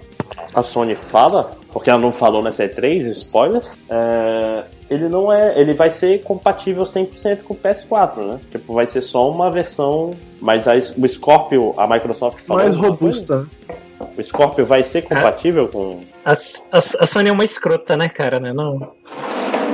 B: a Sony fala, porque ela não falou nessa E3, spoilers, é, ele não é. Ele vai ser compatível 100% com o PS4, né? Tipo, vai ser só uma versão. Mas a, o Scorpio, a Microsoft falou.
C: Mais robusta.
B: coisa? O Scorpio vai ser compatível com.
A: A, a, a Sony é uma escrota, né, cara, né? Não.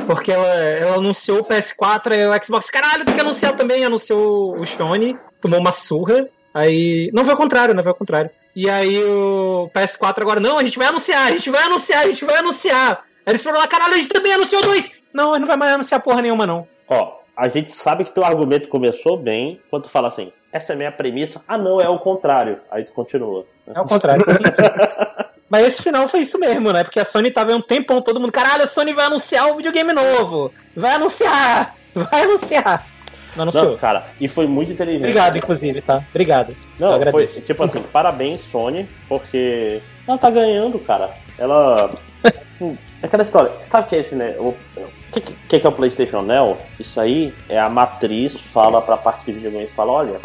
A: Porque ela, ela anunciou o PS4 e o Xbox, caralho, tem que anunciar também, anunciou o Sony, tomou uma surra. Aí. Não foi o contrário, não foi o contrário. E aí o PS4 agora, não, a gente vai anunciar, a gente vai anunciar, a gente vai anunciar. Aí eles falaram, caralho, a gente também anunciou dois! Não, a gente não vai mais anunciar porra nenhuma, não.
B: Ó, a gente sabe que teu argumento começou bem quando tu fala assim, essa é a minha premissa. Ah, não, é o contrário. Aí tu continua.
A: É o contrário. sim, sim. [laughs] Mas esse final foi isso mesmo, né? Porque a Sony tava aí um tempão, todo mundo, caralho, a Sony vai anunciar um videogame novo! Vai anunciar! Vai anunciar! Não anunciou.
B: Não, cara, e foi muito inteligente.
A: Obrigado, inclusive, tá? Obrigado.
B: Não, foi tipo assim, [laughs] parabéns, Sony, porque ela tá ganhando, cara. Ela. [laughs] Hum, Aquela história, sabe o que é esse, né? O o que, que, que é o PlayStation Neo? Isso aí é a matriz, fala pra parte de videogames, fala: olha,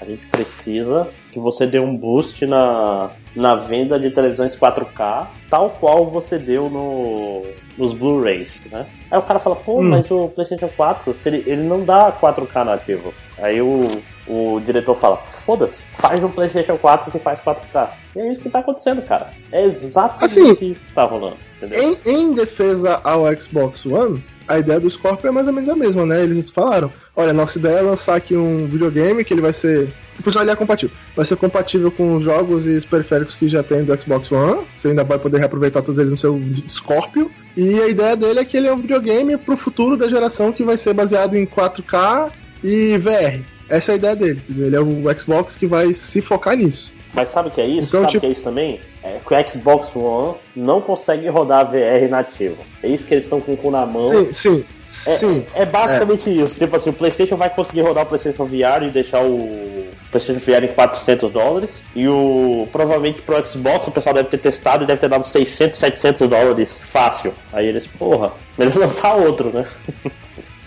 B: a gente precisa que você dê um boost na, na venda de televisões 4K, tal qual você deu no, nos Blu-rays, né? Aí o cara fala: pô,
C: Hum.
B: mas o PlayStation 4, se ele, ele não dá 4K nativo. Aí o, o diretor fala: foda-se, faz um PlayStation 4 que faz 4K. E é isso que tá acontecendo, cara. É exatamente
C: Assim,
B: isso que tá rolando. Entendeu?
C: Em, em defesa ao Xbox One, a ideia do Scorpio é mais ou menos a mesma, né? Eles falaram: olha, nossa ideia é lançar aqui um videogame que ele vai ser. O pessoal ele é compatível. Vai ser compatível com os jogos e os periféricos que já tem do Xbox One. Você ainda vai poder reaproveitar todos eles no seu Scorpio. E a ideia dele é que ele é um videogame pro futuro da geração que vai ser baseado em 4K e VR. Essa é a ideia dele. Ele é o Xbox que vai se focar nisso.
B: Mas sabe o que é isso?
C: Então,
B: sabe o
C: tipo-
B: que é isso também? É que o Xbox One não consegue rodar VR nativo. É isso que eles estão com o cu na mão.
C: Sim, sim,
B: É,
C: sim.
B: é basicamente isso. Tipo assim, o PlayStation vai conseguir rodar o PlayStation VR e deixar o PlayStation VR em 400 dólares. E o provavelmente pro Xbox o pessoal deve ter testado e deve ter dado 600, 700 dólares fácil. Aí eles, porra, melhor [laughs] lançar outro, né?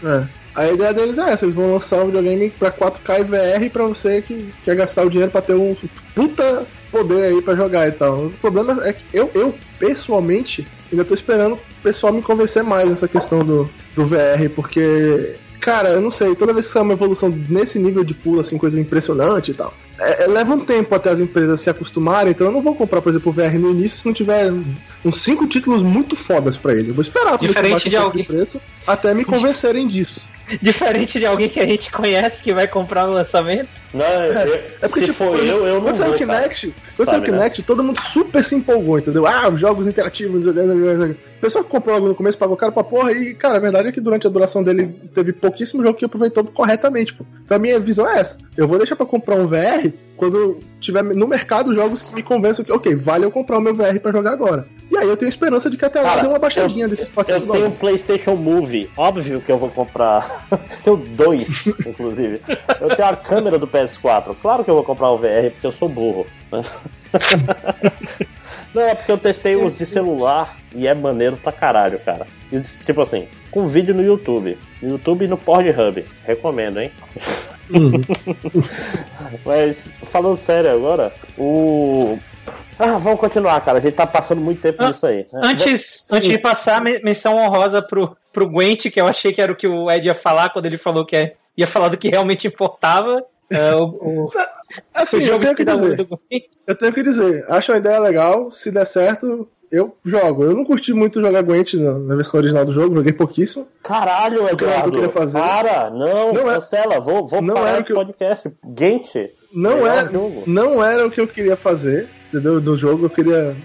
C: É. A ideia deles é essa, eles vão lançar um videogame pra 4K e VR pra você que quer gastar o dinheiro pra ter um puta poder aí pra jogar e tal. O problema é que eu, eu pessoalmente, ainda tô esperando o pessoal me convencer mais nessa questão do, do VR, porque Cara, eu não sei, toda vez que sai uma evolução nesse nível de pulo, assim, coisa impressionante e tal, é, é, leva um tempo até as empresas se acostumarem, então eu não vou comprar, por exemplo, o VR no início se não tiver uns cinco títulos muito fodas pra ele. Eu vou esperar
A: pra Diferente de alguém.
C: preço até me convencerem disso.
A: Diferente de alguém que a gente conhece que vai comprar no lançamento.
B: Não, é, é porque, tipo, for eu, eu não
C: quando
B: saiu
C: o Kinect, quando saiu o Kinect, né? todo mundo super se empolgou, entendeu? Ah, jogos interativos, pessoa que comprou logo no começo pagou caro pra porra e, cara, a verdade é que durante a duração dele teve pouquíssimo jogo que aproveitou corretamente, pô. Então a minha visão é essa. Eu vou deixar pra comprar um VR quando tiver no mercado jogos que me convençam que, ok, vale eu comprar o meu VR pra jogar agora. E aí eu tenho esperança de que até lá dê uma baixadinha eu, desses 400
B: Eu tenho um PlayStation Move, óbvio que eu vou comprar. [laughs] tenho dois, [laughs] inclusive. Eu tenho a câmera do PS4, claro que eu vou comprar o VR porque eu sou burro. [laughs] Não, é porque eu testei os de celular e é maneiro pra caralho, cara. E, tipo assim, com vídeo no YouTube. No YouTube e no Pornhub. Recomendo, hein? Uhum. [laughs] Mas, falando sério agora, o. Ah, vamos continuar, cara. A gente tá passando muito tempo ah, nisso aí.
A: Antes, antes de passar, menção honrosa pro, pro Gwent, que eu achei que era o que o Ed ia falar quando ele falou que é, ia falar do que realmente importava. Uh, o, o, [laughs]
C: assim, o eu tenho que dizer. Eu tenho que dizer, acho uma ideia legal. Se der certo, eu jogo. Eu não curti muito jogar Gwent na, na, versão original do jogo, joguei pouquíssimo.
B: Caralho, Eduardo. Que eu queria fazer. Para, não, não é- cancela, vou, vou
C: não
B: parar
C: era
B: esse eu... podcast. Gwent.
C: Não era, não era o que eu queria fazer, entendeu? Do jogo, eu queria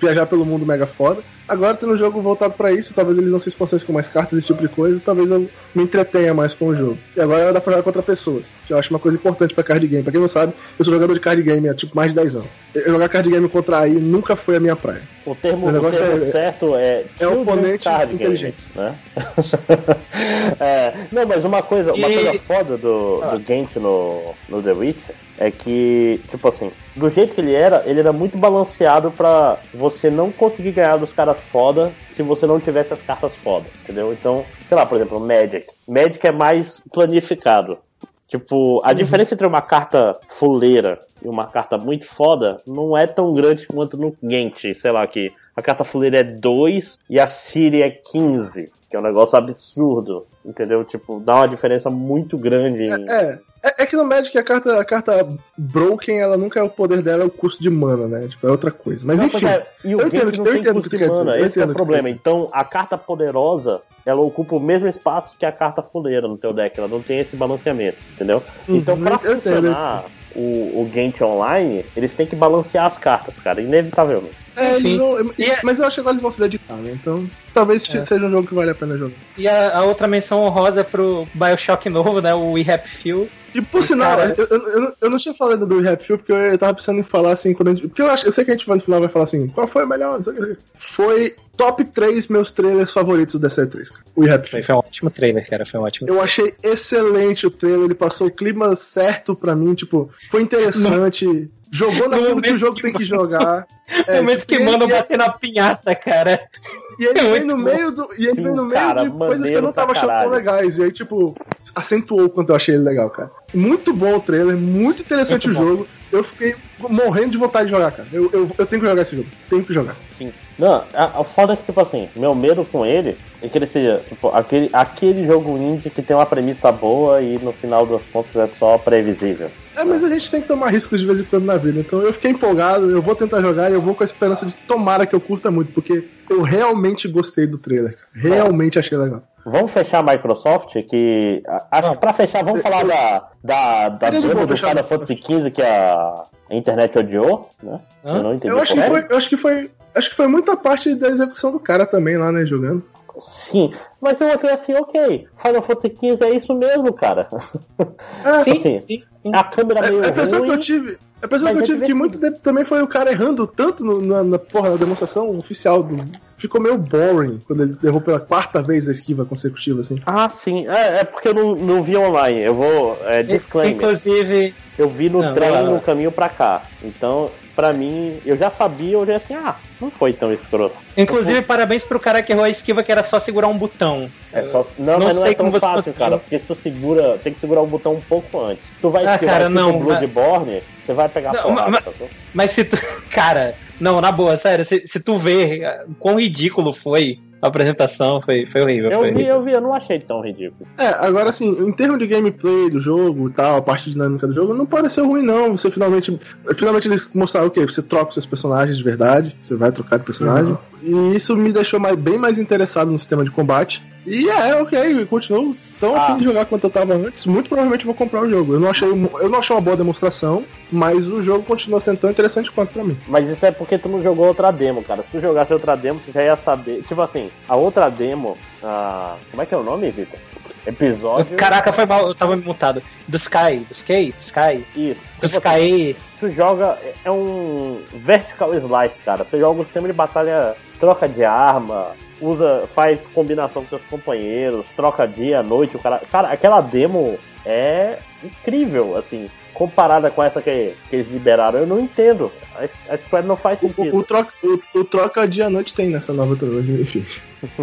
C: viajar pelo mundo mega foda. Agora tem um jogo voltado para isso, talvez eles lancem expansões com mais cartas, esse tipo de coisa, talvez eu me entretenha mais com o jogo. E agora dá pra jogar contra pessoas, que eu acho uma coisa importante pra card game. Pra quem não sabe, eu sou jogador de card game há tipo mais de 10 anos. Eu jogar card game contra a AI nunca foi a minha praia.
B: O termo, o negócio o termo é, certo é.
C: É oponentes inteligentes. Né? [laughs]
B: é, não, mas uma coisa, uma e... coisa foda do, ah. do Gant no, no The Witcher é que, tipo assim, do jeito que ele era, ele era muito balanceado para você não conseguir ganhar dos caras foda se você não tivesse as cartas foda, entendeu? Então, sei lá, por exemplo, Magic. Magic é mais planificado. Tipo, a uhum. diferença entre uma carta fuleira e uma carta muito foda não é tão grande quanto no Gent, sei lá, que a carta fuleira é 2 e a Siri é 15, que é um negócio absurdo, entendeu? Tipo, dá uma diferença muito grande.
C: Em... É, é, é, que no Magic a carta, a carta Broken, ela nunca é o poder dela, é o custo de mana, né? Tipo, é outra coisa. Mas não, enfim. É,
B: e o eu entendo, não eu tem custo de mana, esse é o problema. Então, a carta poderosa, ela ocupa o mesmo espaço que a carta fuleira no teu deck. Ela não tem esse balanceamento, entendeu? Uhum, então, pra funcionar o, o Gant Online, eles têm que balancear as cartas, cara, inevitavelmente.
C: É, eles vão, mas eu acho que agora eles vão se dedicar, né? Então, talvez é. seja um jogo que vale a pena jogar.
A: E a, a outra menção honrosa é pro Bioshock novo, né? O We Happy Few
C: e por sinal, cara... eu, eu, eu, não tinha falado do Rap Fuel porque eu tava pensando em falar assim, quando gente, porque eu, acho, eu sei que a gente vai no final vai falar assim, qual foi o melhor? Foi top 3 meus trailers favoritos da C3,
A: O Rap Fuel. Foi um ótimo trailer, cara, foi um ótimo.
C: Eu achei excelente o trailer, ele passou o clima certo pra mim, tipo, foi interessante. Não. Jogou naquilo que o jogo que tem que jogar. [laughs]
A: No é, momento tipo, que manda bater na pinhata, cara.
C: E ele é vem no meio do. E ele Sim, vem no meio cara, de coisas que eu não tava achando tão legais. E aí, tipo, acentuou o quanto eu achei ele legal, cara. Muito bom o trailer, muito interessante muito o bom. jogo. Eu fiquei morrendo de vontade de jogar, cara. Eu, eu, eu tenho que jogar esse jogo. Tenho que jogar.
B: Sim. Não, a, a foda é que, tipo assim, meu medo com ele é que ele seja, tipo, aquele, aquele jogo indie que tem uma premissa boa e no final das contas é só previsível.
C: É, mas a gente tem que tomar riscos de vez em quando na vida. Então eu fiquei empolgado, eu vou tentar jogar e eu vou com a esperança de tomara que eu curta muito, porque eu realmente gostei do trailer. Realmente achei legal.
B: Vamos fechar a Microsoft, que. Acho que pra fechar, vamos cê, falar cê, da, da, da demo do Final Fantasy XV que a internet odiou, né?
C: Eu não entendi. Eu acho, que foi, eu acho que foi. Acho que foi muita parte da execução do cara também lá, né, jogando.
B: Sim, mas eu achei assim, ok, Final Fantasy XV é isso mesmo, cara.
C: É, sim, [laughs] assim, sim, sim.
B: A câmera meio
C: é, a impressão ruim, que eu tive, a impressão que eu tive que muito tempo também foi o cara errando tanto no, na, na porra da demonstração oficial do, ficou meio boring quando ele errou pela quarta vez a esquiva consecutiva, assim.
B: Ah, sim. É, é porque eu não, não vi online. Eu vou. É, disclaimer.
A: Inclusive.
B: Eu vi no não, trem no caminho pra cá. Então, pra mim, eu já sabia, eu já assim, ah, não foi tão escroto.
A: Inclusive, parabéns pro cara que errou a esquiva, que era só segurar um botão.
B: É só, não,
A: Não
B: mas não
A: sei
B: é tão fácil,
A: conseguiu.
B: cara, porque se tu segura, tem que segurar o botão um pouco antes. Se tu vai
A: Ah,
B: esquivar
A: cara,
B: tipo
A: não,
B: Bloodborne, você vai pegar
A: Não,
B: porrada,
A: mas-
B: sacou?
A: Mas se tu. [laughs] Cara, não, na boa, sério, se, se tu vê ah, quão ridículo foi a apresentação, foi, foi horrível.
B: Eu
A: foi
B: vi,
A: horrível.
B: eu vi, eu não achei tão ridículo.
C: É, agora assim, em termos de gameplay do jogo e tal, a parte dinâmica do jogo, não pareceu ruim, não. Você finalmente. Finalmente eles mostraram o quê? Você troca os seus personagens de verdade, você vai trocar de personagem. E isso me deixou mais, bem mais interessado no sistema de combate. E é, ok, continuo tão
B: Ah.
C: afim de jogar quanto eu tava antes. Muito provavelmente eu vou comprar o jogo. Eu não achei, eu não achei uma boa demonstração, mas o jogo continua sendo tão interessante quanto pra mim.
B: Mas isso é porque tu não jogou outra demo, cara. Se tu jogasse outra demo, tu já ia saber. Tipo assim, a outra demo. A... Como é que é o nome, Vitor? Episódio.
A: Caraca, foi mal, eu tava mutado. Do Sky, do Sky, Sky,
B: Isso.
A: do
B: Tipo assim,
A: Sky.
B: tu joga. É um vertical slice, cara. Você joga o sistema de batalha, troca de arma, usa, faz combinação com seus companheiros, troca dia, noite, o cara. Cara, aquela demo é incrível, assim. Comparada com essa que, que eles liberaram, eu não entendo. A, a Square não faz
C: O,
B: sentido.
C: o, troca, o, o troca dia noite tem nessa nova trilogia, enfim. [laughs]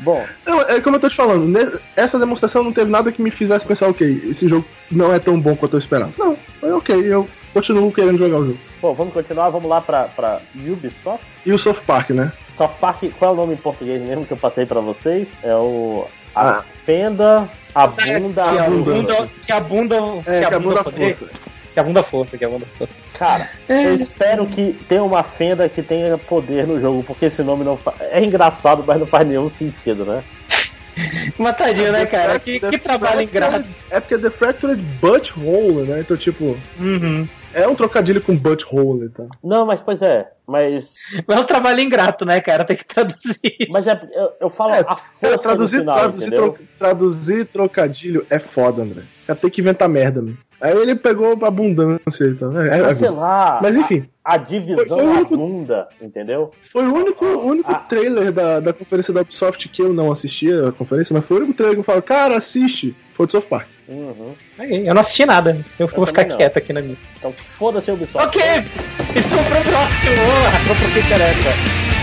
B: Bom,
C: é como eu tô te falando, ne- essa demonstração não teve nada que me fizesse pensar, ok, esse jogo não é tão bom quanto eu esperava. Não, foi ok, eu continuo querendo jogar o jogo.
B: bom, vamos continuar, vamos lá pra, pra Ubisoft.
C: E o South Park, né?
B: South Park, qual é o nome em português mesmo que eu passei pra vocês? É o. A
C: Ah.
B: fenda, a bunda,
A: que, a bunda, que a bunda.
C: É, que a bunda
A: poder-
C: força.
A: Que a bunda força, que a bunda força.
B: Cara, eu espero que tenha uma fenda que tenha poder no jogo, porque esse nome não fa... É engraçado, mas não faz nenhum sentido, né? [laughs]
A: Matadinho, né, cara? Que,
C: The
A: que trabalho ingrato.
C: É porque é The Fractured Butthole, né? Então, tipo,
A: Uhum.
C: é um trocadilho com Butthole e tal.
B: Não, mas pois é. Mas.
A: Mas é um trabalho ingrato, né, cara? Tem que traduzir isso.
B: Mas é, eu, eu falo
C: É,
B: a força
C: Cara, traduzir,
B: do sinal,
C: traduzir, tro- traduzir trocadilho é foda, André. Já tem que inventar merda, mano. Aí ele pegou abundância e tal. É, é,
B: Mas sei lá.
C: Mas enfim,
B: A divisão
C: Foi- foi o
B: da
C: único-
B: bunda, entendeu?
C: Foi o único, o único
B: Ah.
C: trailer da, da conferência da Ubisoft que eu não assisti a conferência, mas foi o único trailer que eu falo, cara, assiste. Foi do South Park.
B: Uhum.
A: Eu não assisti nada. Eu vou ficar
B: não.
A: quieto aqui na minha.
B: Então foda-se a Ubisoft.
A: Ok! Então pro próximo! Vamos pro que interessa.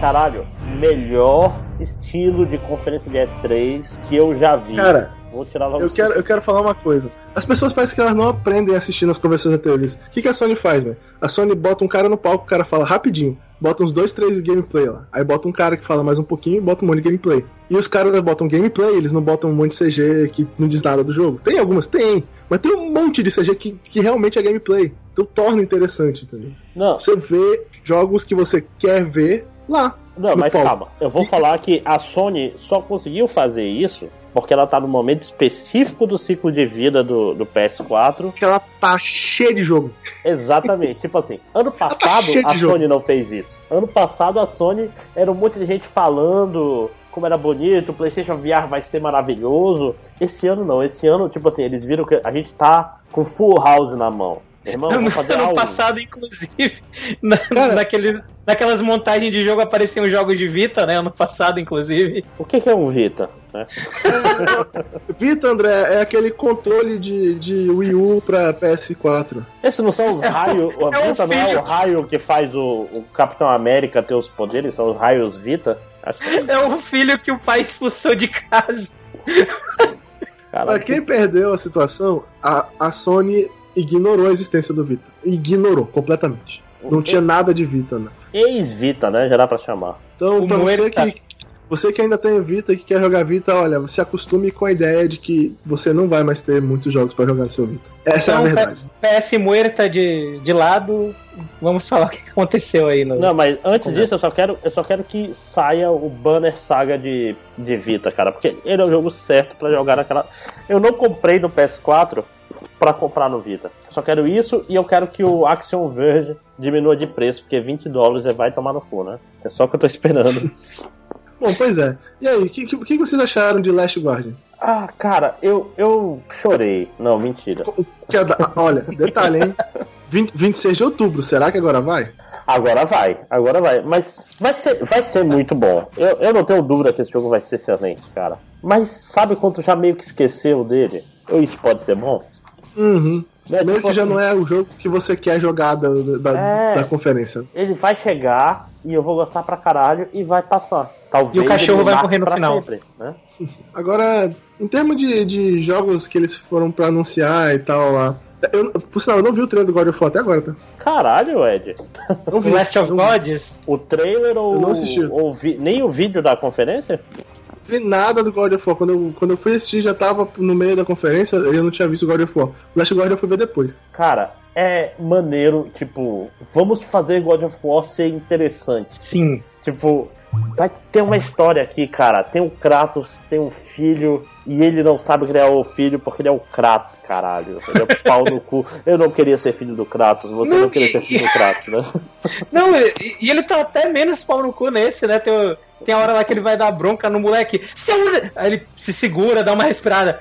B: Caralho, melhor estilo de conferência de E3 que eu já vi.
C: Cara,
B: Vou tirar logo
C: eu quero, eu quero falar uma coisa. As pessoas parecem que elas não aprendem assistindo as conversões anteriores. O que, que a Sony faz, velho? A Sony bota um cara no palco, o cara fala rapidinho. Bota uns dois, três gameplay lá. Aí bota um cara que fala mais um pouquinho e bota um monte de gameplay. E os caras botam gameplay, eles não botam um monte de CG que não diz nada do jogo. Tem algumas? Tem. Mas tem um monte de CG que, que realmente é gameplay. Então torna interessante, entendeu?
B: Não,
C: Você vê jogos que você quer ver lá.
B: não, mas
C: palco.
B: calma. Eu vou falar que a Sony só conseguiu fazer isso porque ela tá no momento específico do ciclo de vida do, do PS4.
C: Que ela tá cheia de jogo.
B: Exatamente. tipo assim, ano [laughs]
C: tá
B: passado
C: de
B: a
C: jogo.
B: Sony não fez isso. Ano passado a Sony era um monte de gente falando como era bonito, o PlayStation VR vai ser maravilhoso. Esse ano não. Esse ano, tipo assim, eles viram que a gente tá com full house na mão. Irmão,
A: ano
B: algo.
A: passado, inclusive, [laughs] na,
C: Cara-
A: naquele, naquelas montagens de jogo apareciam jogos de Vita, né? Ano passado, inclusive.
B: O que, que é um Vita? né? [laughs]
C: Vita, André, é aquele controle de, de Wii U pra PS4.
B: Esses não são os raios. O
A: é um
B: Vita não é o raio que faz o, o Capitão América ter os poderes, são os raios Vita? Acho que
A: É o filho que o pai expulsou de casa.
C: Pra quem perdeu a situação, a, a Sony ignorou a existência do Vita. Ignorou completamente. Não tinha nada de Vita, né?
B: Ex-Vita, né? Já dá pra chamar.
C: Então,
A: O
C: pra você
A: Muerta.
C: que, você que ainda tem Vita e que quer jogar Vita, olha, se acostume com a ideia de que você não vai mais ter muitos jogos pra jogar no seu Vita. Essa
A: Então,
C: é a verdade.
A: PS Muerta de, de lado. Vamos falar o que aconteceu aí no.
B: Não, mas antes
A: Como
B: disso, eu só quero, eu só quero que saia o Banner Saga de, de Vita, cara. Porque ele é o jogo certo pra jogar naquela. Eu não comprei no PS4 pra comprar no Vita. Só quero isso e eu quero que o Action Verge diminua de preço, porque 20 dólares é vai tomar no cu, né? É só o que eu tô esperando. [laughs]
C: Bom, pois é. E aí, o que, que, vocês acharam de Last Guardian?
B: Ah, cara, eu, eu chorei. Não, mentira.
C: É Olha, detalhe, hein? 20, 26 de outubro, será que agora vai?
B: Agora vai, agora vai. Mas vai ser, vai ser muito bom. Eu, eu não tenho dúvida que esse jogo vai ser excelente, cara. Mas sabe quando tu já meio que esqueceu dele? Isso pode ser bom?
C: Uhum.
B: Né,
C: Meio
B: tipo
C: que já não é o jogo que você quer jogar da, da,
B: É.
C: da conferência.
B: Ele vai chegar e eu vou gostar pra caralho e vai passar. Talvez
A: E o cachorro vai morrer no
B: pra
A: final.
B: sempre, né?
C: Agora, em termos de, de jogos que eles foram pra anunciar e tal lá. Eu, por sinal, eu não vi o trailer do God of War até agora, tá?
B: Caralho, Ed.
C: Não
A: O
C: vi.
A: Last of. Gods.
B: O trailer ou,
C: Eu não assisti.
B: ou vi- nem o vídeo da conferência?
C: Vi nada do God of War. Quando eu, quando eu fui assistir, já tava no meio da conferência e eu não tinha visto o God of War. O Last God eu fui ver depois.
B: Cara, é maneiro, tipo, vamos fazer God of War ser interessante.
A: Sim.
B: Tipo, vai ter uma história aqui, cara. Tem o Kratos, tem um filho, e ele não sabe criar o filho porque ele é o Kratos, caralho. Ele é pau no cu. Eu não queria ser filho do Kratos, você não,
A: Não,
B: queria ser filho do Kratos, né?
A: Não, e, e ele tá até menos pau no cu nesse, né? Tem, o- tem a hora lá que ele vai dar bronca no moleque. Seu... Aí ele se segura, dá uma respirada.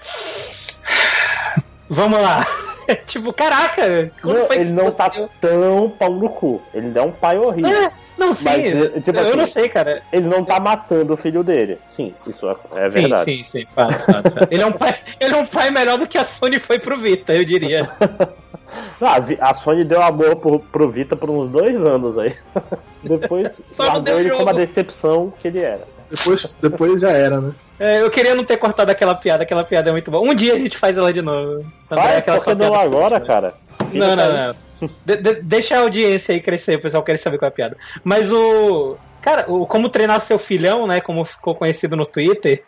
A: Vamos lá. [laughs] tipo, caraca, como
B: Não, ele não tá tão pau no cu. Ele é um pai horrível.
A: É, não, sim.
B: Mas, é, tipo
A: eu
B: assim,
A: não sei, cara.
B: Ele não tá matando o filho dele. Sim, isso é, é
A: Sim,
B: verdade.
A: sim, sim. fato. Ele, é um pai, ele é um pai melhor do que a Sony foi pro Vita, eu diria. [laughs] [laughs]
B: Ah, a Sony deu amor pro, pro Vita por uns dois anos aí. [laughs] Depois
A: Só não
B: largou
A: deu
B: ele como a decepção que ele era.
C: Depois, depois já era, né?
A: É, eu queria não ter cortado aquela piada, aquela piada é muito boa. Um dia a gente faz ela de novo.
B: Vai,
A: aquela
B: não
A: piada-
B: agora, cara? Filho
A: Não,
B: tá
A: não, não. De- de- deixa a audiência aí crescer, o pessoal quer saber qual é a piada. Mas o. Cara, o Como Treinar Seu Filhão, né? Como ficou conhecido no Twitter.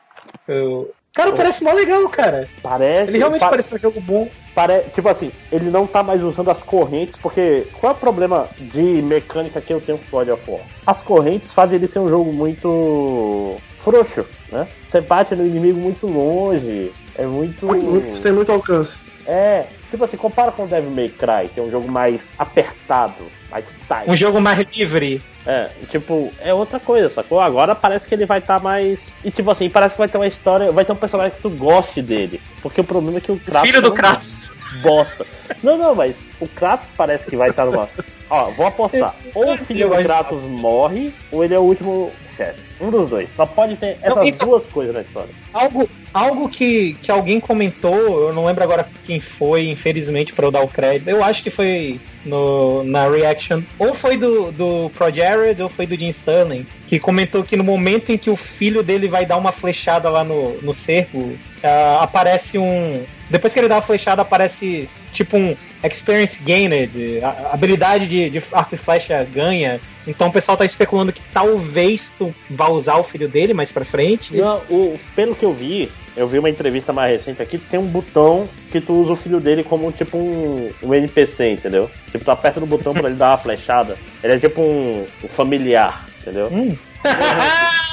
A: o- Cara, parece mó legal, cara.
B: Parece.
A: Ele realmente
B: pa-
A: parece um jogo bom.
B: Pare- Tipo assim, ele não tá mais usando as correntes, porque qual é o problema de mecânica que eu tenho com God of War? As correntes fazem ele ser um jogo muito frouxo, né? Você bate no inimigo muito longe, é muito.
C: Você tem muito alcance.
B: É, tipo assim, compara com o Devil May Cry, que é um jogo mais apertado, mais tight.
A: Um jogo mais livre.
B: É, tipo, é outra coisa, sacou? Agora parece que ele vai estar mais. E tipo assim, parece que vai ter uma história, vai ter um personagem que tu goste dele. Porque o problema é que o Kratos.
A: Filho do
B: não
A: Kratos.
B: Bosta. Não, não, mas o Kratos parece que vai estar numa. Ó, vou apostar. Ou o filho do Kratos morre, ou ele é o último chefe. Um dos dois. Só pode ter essas
A: Não, então-
B: duas coisas na história.
A: Algo, algo que, que alguém comentou, eu não lembro agora quem foi, infelizmente, pra eu dar o crédito. Eu acho que foi no, na reaction, ou foi do, do Pro Jared, ou foi do Jim Sterling, que comentou que no momento em que o filho dele vai dar uma flechada lá no, no cerco, ah, aparece um. Depois que ele dá uma flechada, aparece tipo um experience gained, habilidade de, de arco e flecha ganha. Então o pessoal tá especulando que talvez tu vá usar o filho dele mais pra frente.
B: Não, o, pelo que eu vi, eu vi uma entrevista mais recente aqui, tem um botão que tu usa o filho dele como tipo um, um NPC, entendeu? Tipo, tu aperta no botão pra ele dar uma flechada. Ele é tipo um, um familiar, entendeu?
A: Hum. [laughs]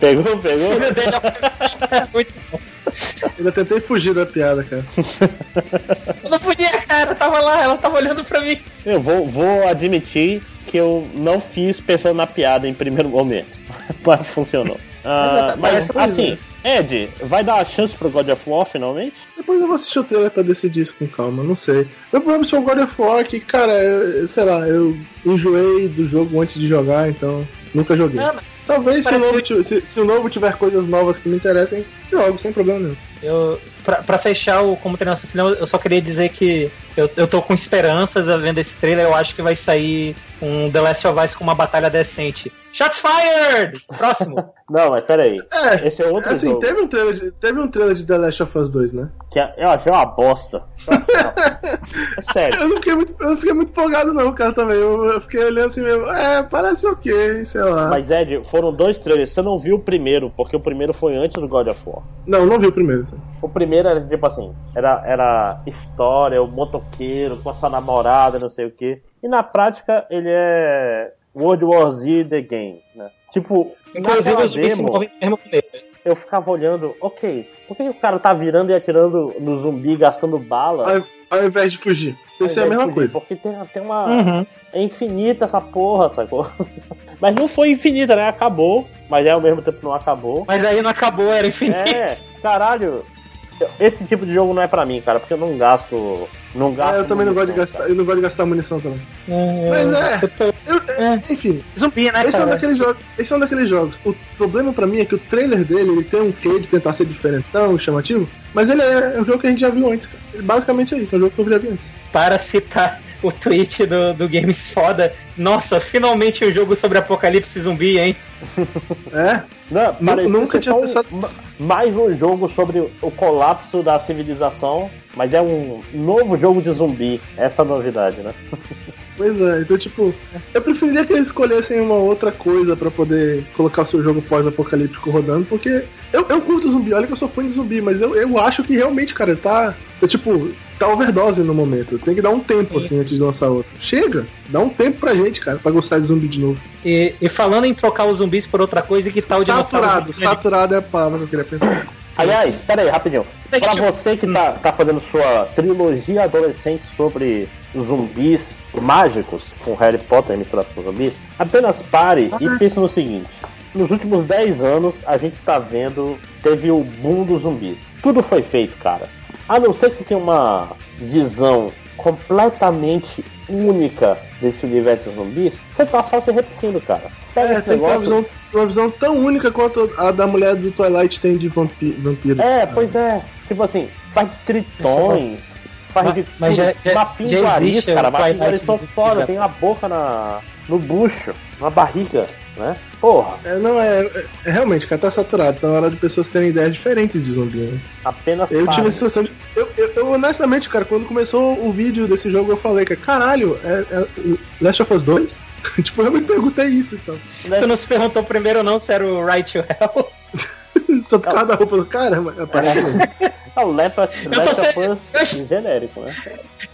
B: Pegou, pegou?
A: filho dele é [laughs] muito bom.
C: Ainda tentei fugir da piada, cara.
A: Eu não podia, cara, eu tava lá, ela tava olhando pra mim.
B: Eu vou, vou admitir que eu não fiz pensando na piada em primeiro momento. [laughs] Mas funcionou. Ah, mas assim, Ed, vai dar a chance pro God of War finalmente?
C: Depois eu vou assistir o trailer pra decidir isso com calma, não sei. Meu problema com o God of War é que, cara, eu, sei lá, eu enjoei do jogo antes de jogar, então nunca joguei.
A: Não, mas
C: Talvez se o, novo,
A: que-
C: se, se o novo tiver coisas novas que me interessem, jogo, sem problema nenhum.
A: Eu, pra, pra fechar o Como Treinar Seu Filho, eu só queria dizer que eu, eu tô com esperanças vendo esse trailer. Eu acho que vai sair um The Last of Us com uma batalha decente. Shots fired! Próximo. [laughs]
B: Não, mas peraí.
C: É,
B: Esse é outro
C: assim,
B: jogo.
C: teve um, trailer de, teve um trailer de The Last of Us 2, né?
B: Que eu achei uma bosta. [laughs] É sério.
C: Eu não fiquei muito, eu não fiquei muito empolgado, não, cara, também. Eu, eu fiquei olhando assim mesmo, é, parece ok, sei lá.
B: Mas Ed, foram dois trailers. Você não viu o primeiro, porque o primeiro foi antes do God of War.
C: Não, não vi o primeiro.
B: O primeiro era tipo assim, era, era história, o motoqueiro com a sua namorada, não sei o que. E na prática ele é World War Z The Game, né? Tipo,
A: Inclusive, os se
B: demo,
A: movem mesmo planeta.
B: eu ficava olhando, ok, por que o cara tá virando e atirando no zumbi, gastando bala?
C: Ao, ao invés de fugir. Pensei a
B: Ao invés
C: mesma coisa.
B: Porque tem, tem uma...
A: Uhum.
B: É infinita essa porra, sacou? [laughs] Mas não foi infinita, né? Acabou, mas é ao mesmo tempo não acabou.
A: Mas aí não acabou, era infinito.
B: É, caralho. Esse tipo de jogo não é pra mim, cara, porque eu não gasto. Não gasto.
C: É, eu também não gosto de
B: munição,
C: gastar, eu não gosto de gastar munição também.
A: É,
C: Mas
A: eu-
C: é.
A: eu É.
C: Enfim,
A: Zumbi, né,
C: esse é, um
A: cara?
C: daqueles jogos, esse é um daqueles jogos. O problema pra mim é que o trailer dele ele tem um quê de tentar ser diferentão, chamativo, mas ele é, é um jogo que a gente já viu antes, cara. Ele basicamente é isso, é um jogo que eu já vi antes.
A: Para citar o tweet do, do Games Foda, nossa, finalmente um jogo sobre apocalipse zumbi, hein?
C: É,
B: Não,
C: nunca
B: ser
C: tinha
B: um-
C: pensado
B: mais um jogo sobre o colapso da civilização, mas é um novo jogo de zumbi. Essa é a novidade, né? [laughs]
C: pois é. Então, tipo, eu preferiria que eles escolhessem uma outra coisa pra poder colocar o seu jogo pós-apocalíptico rodando, porque eu, eu curto zumbi, olha que eu sou fã de zumbi, mas eu, eu acho que realmente, cara, tá, tá, tipo, tá overdose no momento. Tem que dar um tempo,
A: Sim.
C: assim, antes de lançar outro. Chega, dá um tempo pra gente, cara, pra gostar de zumbi de novo.
A: E, e falando em trocar os zumbis por outra coisa, que tal o dinossauro
C: saturado, saturado é a palavra que eu queria pensar.
B: Aliás, pera aí, rapidinho. Pra você que tá, tá fazendo sua trilogia adolescente sobre zumbis mágicos, com Harry Potter misturado com zumbis, apenas pare e pense no seguinte. Nos últimos 10 anos, a gente tá vendo, teve o boom dos zumbis. Tudo foi feito, cara. A não ser que tenha uma visão completamente única desse universo de zumbis, você tá só se repetindo, cara. Pega
C: É,
B: esse
C: tem ter uma
B: negócio,
C: visão, uma visão tão única quanto a da mulher do Twilight tem de vampi vampiros.
B: É, pois é. Tipo assim, faz tritões, faz
A: Mas-
B: de
A: mas
B: tudo.
A: já- já-
B: uma
A: já
B: pinguariz,
A: existe
B: cara.
A: o
B: Uma só fora, tem a boca na, no bucho, na barriga, né? Porra,
C: É, não, é, é- realmente, cara, tá saturado. Tá na hora de pessoas terem ideias diferentes de zumbi, né?
B: apenas
C: Eu
B: para.
C: tive a sensação de. Eu, eu- eu, honestamente, cara, quando começou o vídeo desse jogo, eu falei que, caralho, é, é Last of Us 2? [laughs] tipo, eu me perguntei isso, então.
A: Tu não se perguntou primeiro não se era o Right to Hell? [laughs]
C: Só por causa da roupa do cara, mas [laughs] aparece.
B: É o Left,
A: tô
B: of
A: sendo-
B: Us genérico, né?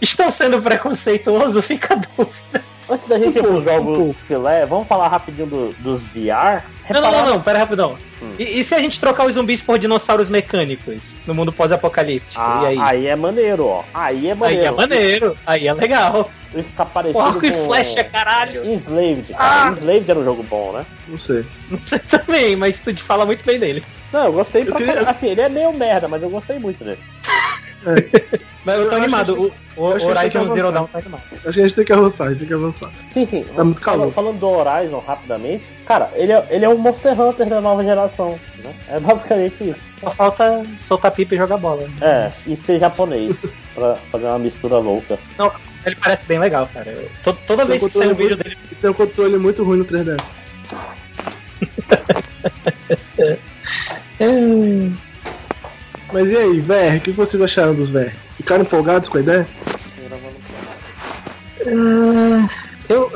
A: Estou sendo preconceituoso? Fica a dúvida.
B: Antes da gente ir pros
C: pouco, um
B: jogos filé, vamos falar rapidinho do- dos VR?
A: Não, não, não, não, pera rapidão.
B: Hum.
A: E, e se a gente trocar os zumbis por dinossauros mecânicos no mundo pós-apocalíptico?
B: Ah,
A: e aí?
B: é maneiro, ó. Aí é
A: Aí
B: maneiro.
A: é maneiro, aí é legal.
B: Isso tá parecido
A: Porco e
B: com...
A: flecha, caralho.
B: Enslaved, cara. Enslaved era um jogo bom, né?
C: Não sei.
A: Não sei [laughs] também, mas tu te fala muito bem dele.
B: Não, eu gostei
C: Eu
B: pra
C: queria-.
B: Assim, ele é meio merda, mas eu gostei muito dele. [laughs]
A: Mas eu
C: Eu
A: tô
C: acho
A: animado.
C: que
A: O, o
C: eu
A: Horizon Zero. Dawn tá animado.
C: Acho que a gente tem que avançar, a gente tem que avançar.
B: Sim, sim.
C: Tá muito
B: Falando-
C: calor.
B: Falando do Horizon rapidamente, cara, ele é, ele é um Monster Hunter da nova geração. Né? É basicamente isso.
A: Só falta soltar pipa e jogar bola.
B: É, e ser japonês. [laughs] pra fazer uma mistura louca.
A: Ele parece bem legal, cara. Eu- to- toda vez que sai um vídeo dele.
C: E tem um controle muito ruim no 3DS. [laughs] Mas e aí, VR, o que vocês acharam dos VR? Ficaram empolgados com a ideia?
A: Ah, eu,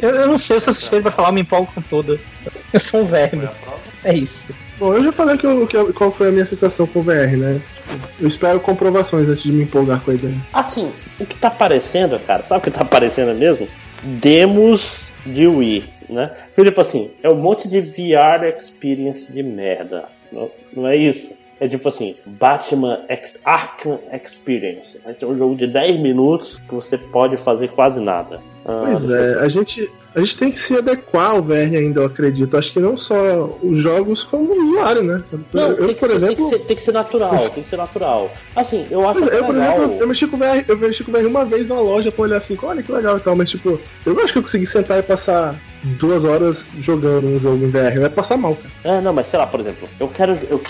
A: eu, eu não sei, eu sou suspeito pra falar, eu me empolgo com tudo. Eu sou um verme. É isso.
C: Bom, eu já falei que eu- que eu- qual foi a minha sensação com o VR, né? Eu espero comprovações antes de me empolgar com a ideia.
B: Assim, o que tá aparecendo, cara, sabe o que tá aparecendo mesmo? Demos de Wii, né? Tipo assim, é um monte de VR experience de merda. Não, não é isso? É tipo assim, Batman Ex Arkham Experience. Vai ser um jogo de 10 minutos que você pode fazer quase nada. Ah,
C: Pois é, a gente, a gente tem que se adequar ao VR ainda, eu acredito. Acho que não só os jogos, como o usuário, né?
B: Não,
C: eu,
B: tem, que
C: por
B: ser,
C: exemplo.
B: tem, que ser, tem que ser natural, tem que ser natural. Assim, eu acho
C: Pois
B: que
C: é, eu, por
B: legal.
C: exemplo, eu mexi com o VR, eu mexi com o VR uma vez na loja pra olhar assim, olha que legal e tal, mas tipo, eu não acho que eu consegui sentar e passar duas horas jogando um jogo em VR. Ia passar mal, cara.
B: É, não, mas sei lá, por exemplo, eu quero. Eu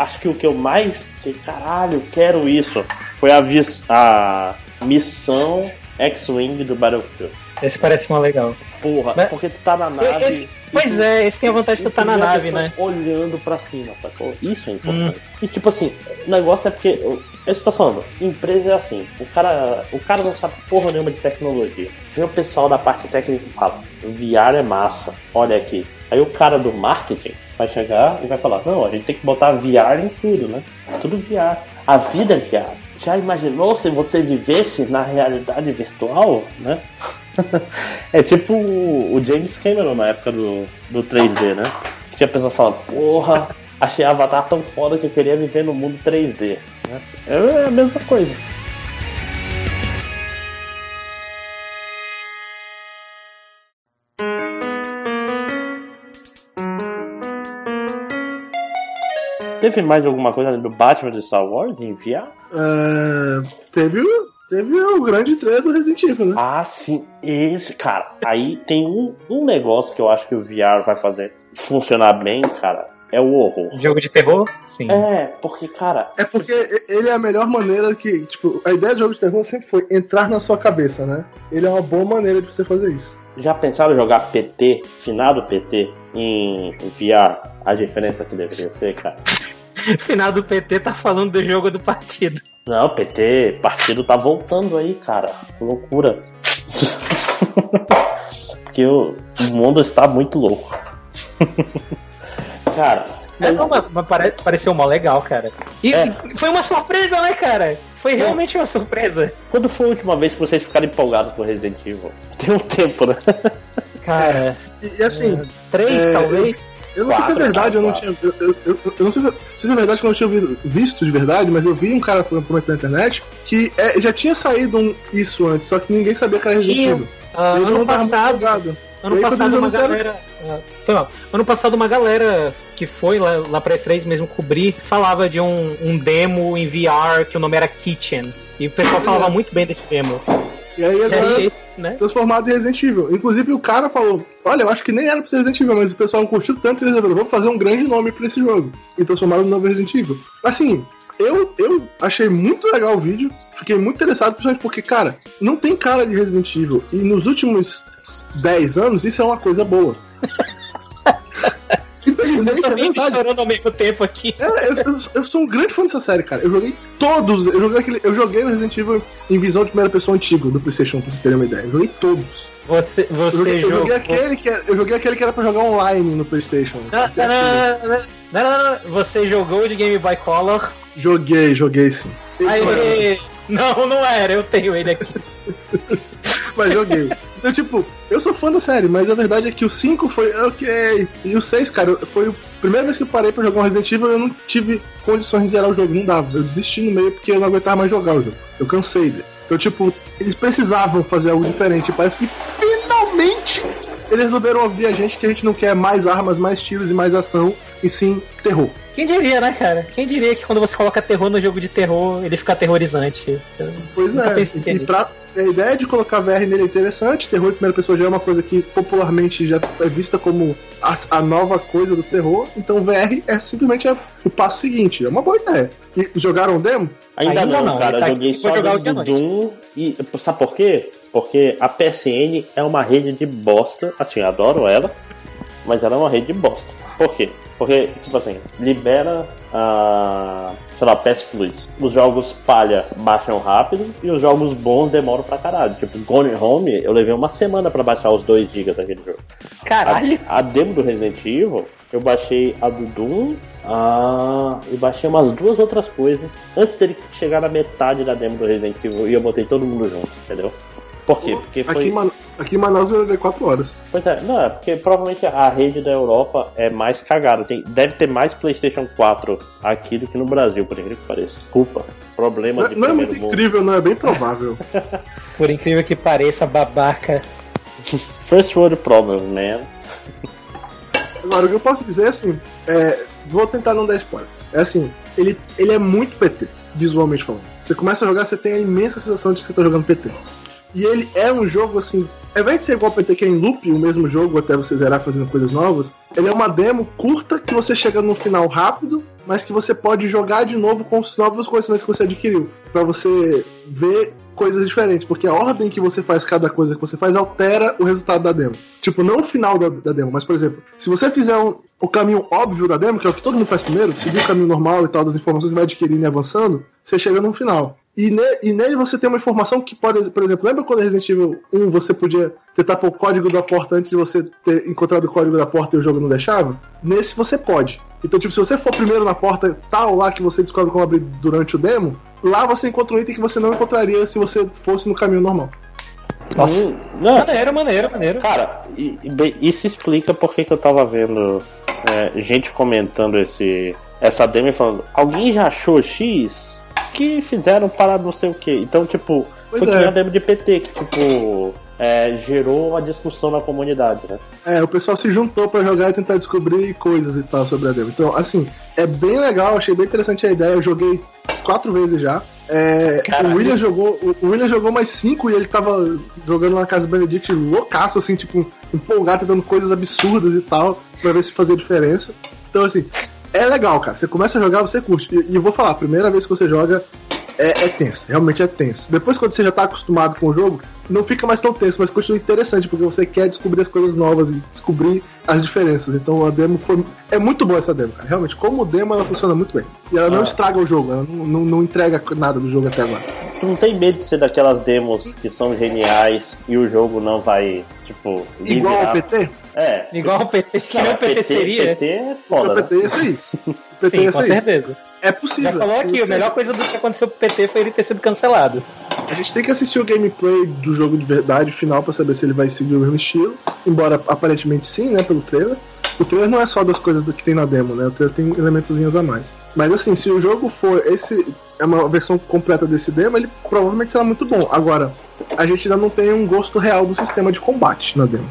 B: acho que o que eu mais. Que, caralho, quero isso. Foi a, vis, a missão X-Wing do Battlefield.
A: Esse parece uma legal.
B: Porra,
A: Mas-
B: porque tu tá na nave.
A: Esse- pois
B: e
A: é, esse tem a vantagem de tu
B: tu
A: tá na nave, né?
B: Olhando pra cima, sacou? Isso é importante. E tipo assim, o negócio é porque. Eu, eu estou falando, empresa é assim, o cara, o cara não sabe porra nenhuma de tecnologia. Vem o pessoal da parte técnica e fala, VR é massa, olha aqui. Aí o cara do marketing vai chegar e vai falar, não, a gente tem que botar VR em tudo, né? Tudo VR. A vida é VR. Já imaginou se você vivesse na realidade virtual, né? [laughs] é tipo o James Cameron na época do, do 3D, né? Que tinha pessoas falando, porra, achei Avatar tão foda que eu queria viver no mundo 3D. Né? É a mesma coisa. Teve mais alguma coisa do Batman do Star Wars em VR?
C: É, teve, o- teve o grande trailer do Resident Evil, né?
B: Ah, sim. Esse, cara. Aí tem um, um negócio que eu acho que o VR vai fazer funcionar bem, cara. É o horror.
A: Jogo de terror? Sim.
B: É, porque, cara,
C: É porque ele é a melhor maneira que, tipo, a ideia do jogo de terror sempre foi entrar na sua cabeça, né? Ele é uma boa maneira de você fazer isso.
B: já pensaram em jogar PT, finado PT, em VR? A diferença que deveria ser, cara? [laughs]
A: Final do PT tá falando do jogo do partido.
B: Não, PT, partido tá voltando aí, cara. Que loucura. [laughs] Porque o, mundo está muito louco. [laughs] cara,
A: É, não, mas, mas pare- pareceu mó legal, cara. E
B: É.
A: foi uma surpresa, né, cara? Foi realmente uma surpresa.
B: quando foi a última vez que vocês ficaram empolgados com Resident Evil? Tem um tempo, né?
A: Cara,
C: E, e assim,
A: três,
C: É,
A: talvez?
C: eu não sei se é
B: Quatro,
C: verdade, eu não
B: quatro.
C: tinha. Eu, eu, eu- eu não sei se, é- se é verdade que eu não tinha ouvido- visto de verdade, mas eu vi um cara comentando na internet que é, já tinha saído um, isso antes, só que ninguém sabia que era Resident. Evil.
A: Ah, ano passado, ano
C: aí,
A: passado uma galera. ah. Ano passado uma galera que foi lá, lá pra E3 mesmo cobrir falava de um, um demo em VR que o nome era Kitchen. E o pessoal falava
C: É.
A: muito bem desse demo.
C: E aí agora
A: aí, esse, né?
C: transformado em Resident Evil. Inclusive o cara falou: Olha, eu acho que nem era pra ser Resident Evil, mas o pessoal curtiu tanto que eles resolveram, vamos fazer um grande nome pra esse jogo. E transformaram no novo Resident Evil. Assim, eu, eu achei muito legal o vídeo, fiquei muito interessado, principalmente porque, cara, não tem cara de Resident Evil. E nos últimos 10 anos, isso é uma coisa boa. [laughs] É
A: Também misturando ao mesmo tempo aqui.
C: É, eu, eu- eu sou um grande fã dessa série, cara. Eu joguei todos. Eu joguei, aquele, eu joguei o Resident Evil em visão de primeira pessoa antigo do PlayStation, pra vocês terem uma ideia. Eu joguei todos.
A: Você,
C: Eu
A: você
C: joguei, eu joguei aquele que era, eu joguei aquele que era pra jogar online no PlayStation.
A: Não, não, não, não. Você jogou de Game Boy Color.
C: Joguei, joguei sim.
A: Aí, não, não era, eu tenho ele aqui. [laughs]
C: Mas joguei. Então, tipo, eu sou fã da série, mas a verdade é que o 5 foi ok. E o 6, cara, foi a primeira vez que eu parei pra jogar um Resident Evil eu não tive condições de zerar o jogo. Não dava. Eu desisti no meio porque eu não aguentava mais jogar o jogo. Eu cansei dele. Então, tipo, eles precisavam fazer algo diferente. Parece que finalmente eles resolveram ouvir a gente que a gente não quer mais armas, mais tiros e mais ação, e sim terror.
A: Quem diria, né, cara? Quem diria que quando você coloca terror no jogo de terror, ele fica aterrorizante?
C: Pois
A: Nunca
C: é, e pra, a ideia de colocar VR nele é interessante. Terror em primeira pessoa já é uma coisa que popularmente já é vista como a, a nova coisa do terror. Então VR é simplesmente a- o passo seguinte. É uma boa ideia. E jogaram o demo?
B: Ainda,
A: Ainda
B: não,
A: não,
B: cara.
A: tá
B: eu joguei
A: aqui
B: só
A: jogar
B: do. Doom e. Sabe por quê? Porque a PSN é uma rede de bosta. Assim, eu adoro ela, mas ela é uma rede de bosta. Por quê? Porque, tipo assim, libera a. sei lá, PS Plus. Os jogos palha baixam rápido e os jogos bons demoram pra caralho. Tipo, Gone Home, eu levei uma semana pra baixar os 2 GB daquele jogo.
A: Caralho!
B: A, a demo do Resident Evil, eu baixei a do Doom a, e baixei umas duas outras coisas antes dele chegar na metade da demo do Resident Evil e eu botei todo mundo junto, entendeu? Por quê? Porque
C: Aqui,
B: foi.
C: em Man- aqui em Manaus eu levei 4 horas.
B: Pois é, não, é porque provavelmente a rede da Europa é mais cagada. Tem, deve ter mais PlayStation 4 aqui do que no Brasil, por incrível que pareça. Desculpa. Problema
C: Não,
B: de
C: não é muito
B: mundo.
C: incrível, não, é bem provável. [laughs]
A: Por incrível que pareça, babaca.
B: First world problem, man.
C: Agora, o que eu posso dizer é assim: é, vou tentar não dar spoiler. É assim, ele, ele é muito PT, visualmente falando. Você começa a jogar, você tem a imensa sensação de que você tá jogando PT. E ele é um jogo assim. Ao invés de ser igual PT, que é em loop, o mesmo jogo até você zerar fazendo coisas novas, ele é uma demo curta que você chega no final rápido, mas que você pode jogar de novo com os novos conhecimentos que você adquiriu. Pra você ver coisas diferentes, porque a ordem que você faz cada coisa que você faz altera o resultado da demo. Tipo, não o final da, da demo, mas por exemplo, se você fizer um- o caminho óbvio da demo, que é o que todo mundo faz primeiro, seguir o caminho normal e tal, das informações que vai adquirindo e avançando, você chega no final. E, ne- e nele você tem uma informação que pode, por exemplo, lembra quando Resident Evil 1 você podia tentar pôr o código da porta antes de você ter encontrado o código da porta e o jogo não deixava? Nesse você pode. Então, tipo, se você for primeiro na porta tal lá que você descobre como abrir durante o demo, lá você encontra um item que você não encontraria se você fosse no caminho normal.
A: Nossa.
B: Hum, Não,
A: Maneiro, maneiro, maneiro.
B: Cara, e- e isso explica porque que eu tava vendo é, gente comentando esse, essa demo e falando, alguém já achou X? Que fizeram para não sei o que. Então, tipo,
C: Pois
B: foi que
C: é.
B: a demo de PT, que tipo. é, gerou a discussão na comunidade, né?
C: É, o pessoal se juntou pra jogar e tentar descobrir coisas e tal sobre a demo. Então, assim, é bem legal, achei bem interessante a ideia. Eu joguei quatro vezes já. É, o William jogou, o William jogou mais cinco e ele tava jogando na casa do Benedict loucaço, assim, tipo, empolgado, dando coisas absurdas e tal, pra ver se fazia diferença. Então, assim, é legal, cara. Você começa a jogar, você curte. E, e vou falar, a primeira vez que você joga, é, é, tenso, realmente é tenso. Depois, quando você já tá acostumado com o jogo, não fica mais tão tenso, mas continua interessante, porque você quer descobrir as coisas novas e descobrir as diferenças. Então a demo foi. É muito boa essa demo, cara. Realmente, como demo, ela funciona muito bem. E ela ah. não estraga o jogo, ela não, não, não, entrega nada do jogo até agora.
B: Tu não tem medo de ser daquelas demos que são geniais e o jogo não vai, tipo.
C: Igual ao PT?
A: É. Igual ao PT, que não, o PT, PT seria.
B: PT é foda.
C: O PT ia ser isso. [laughs] O PT
A: Sim, com certeza.
C: Isso. É possível.
A: Já falou aqui, a melhor coisa do que aconteceu pro PT foi ele ter sido cancelado.
C: A gente tem que assistir o gameplay do jogo de verdade final para saber se ele vai seguir o mesmo estilo. Embora aparentemente sim, né, pelo trailer. O trailer não é só das coisas do que tem na demo, né? O trailer tem elementozinhos a mais. Mas assim, se o jogo for esse é uma versão completa desse demo, ele provavelmente será muito bom. Agora, a gente ainda não tem um gosto real do sistema de combate na demo.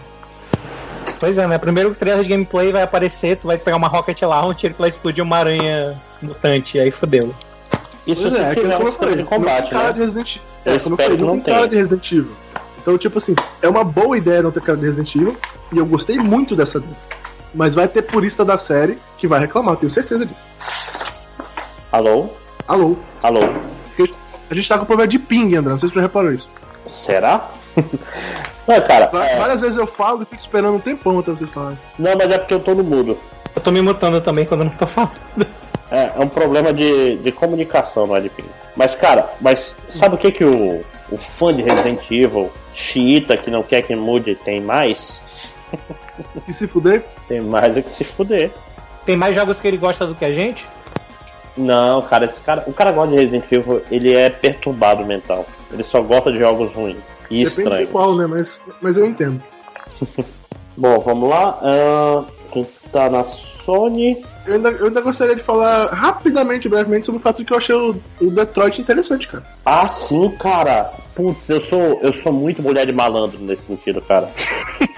A: Pois é, né? Primeiro trailer de gameplay vai aparecer, tu vai pegar uma Rocket Launcher e tu vai explodir uma aranha mutante, aí fodeu.
C: Isso pois é, aquilo que eu falei, de combate, cara né? de Resident Evil. Eu é, como eu falei, não, não tem cara de Resident Evil. Então, tipo assim, é uma boa ideia não ter cara de Resident Evil, e eu gostei muito dessa demo. Mas vai ter purista da série que vai reclamar, tenho certeza disso.
B: Alô?
C: Alô?
B: Alô?
C: A gente tá com problema de ping, André, não sei se você já reparou isso.
B: Será? [laughs] Não, cara.
C: Várias é... vezes eu falo e fico esperando um tempão até vocês falarem.
B: Não, mas é porque eu tô no mudo.
A: Eu tô me mutando também quando eu não tô falando.
B: É, é um problema de, de comunicação, não é de ping. Mas, cara, mas sabe o que que o, o fã de Resident Evil, xiita, que não quer que mude, tem mais? [laughs]
C: E se fuder?
B: Tem mais é que se fuder.
A: Tem mais jogos que ele gosta do que a gente?
B: Não, cara, esse cara. O cara gosta de Resident Evil, ele é perturbado mental. Ele só gosta de jogos ruins. E Depende estranhos.
C: de qual, né? Mas, mas eu entendo. [laughs]
B: Bom, vamos lá. Uh, quem tá na Sony.
C: Eu ainda, eu ainda gostaria de falar rapidamente, brevemente, sobre o fato de que eu achei o, o Detroit interessante, cara.
B: Ah, sim, cara. Putz, eu sou, eu sou muito mulher de malandro nesse sentido, cara.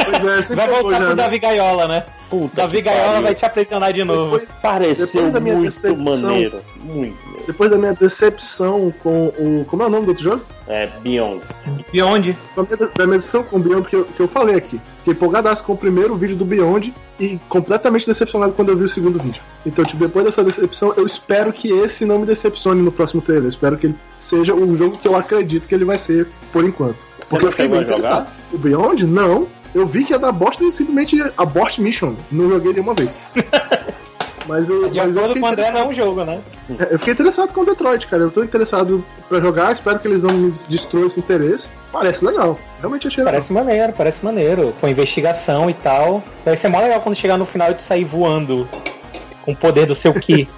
A: Pois é, Vai voltar pro né? Davi Gaiola, né? Puta Davi Gaiola pariu. vai te aprisionar de novo.
B: Depois, Pareceu depois muito maneiro. Muito.
C: Depois da minha decepção com o. Como é o nome do outro jogo?
B: É, Beyond.
A: Beyond?
C: Da minha decepção com o Beyond, que eu, que eu falei aqui. Fiquei empolgadaço com o primeiro vídeo do Beyond e completamente decepcionado quando eu vi o segundo vídeo. Então, tipo, depois dessa decepção, eu espero que esse não me decepcione no próximo trailer. Eu espero que ele seja o jogo que eu acredito que ele vai ser por enquanto. Porque eu fiquei bem interessado. O Beyond? Não. Eu vi que ia dar bosta e simplesmente abort mission. Não joguei nenhuma vez. [laughs] Mas eu,
A: de mas acordo com o André, não é um jogo, né?
C: É, eu fiquei interessado com o Detroit, cara. Eu tô interessado pra jogar, espero que eles não me destruam esse interesse. Parece legal. Realmente achei
A: Parece
C: legal.
A: maneiro, parece maneiro. Com investigação e tal. Vai ser mó legal quando chegar no final e tu sair voando com o poder do seu Ki.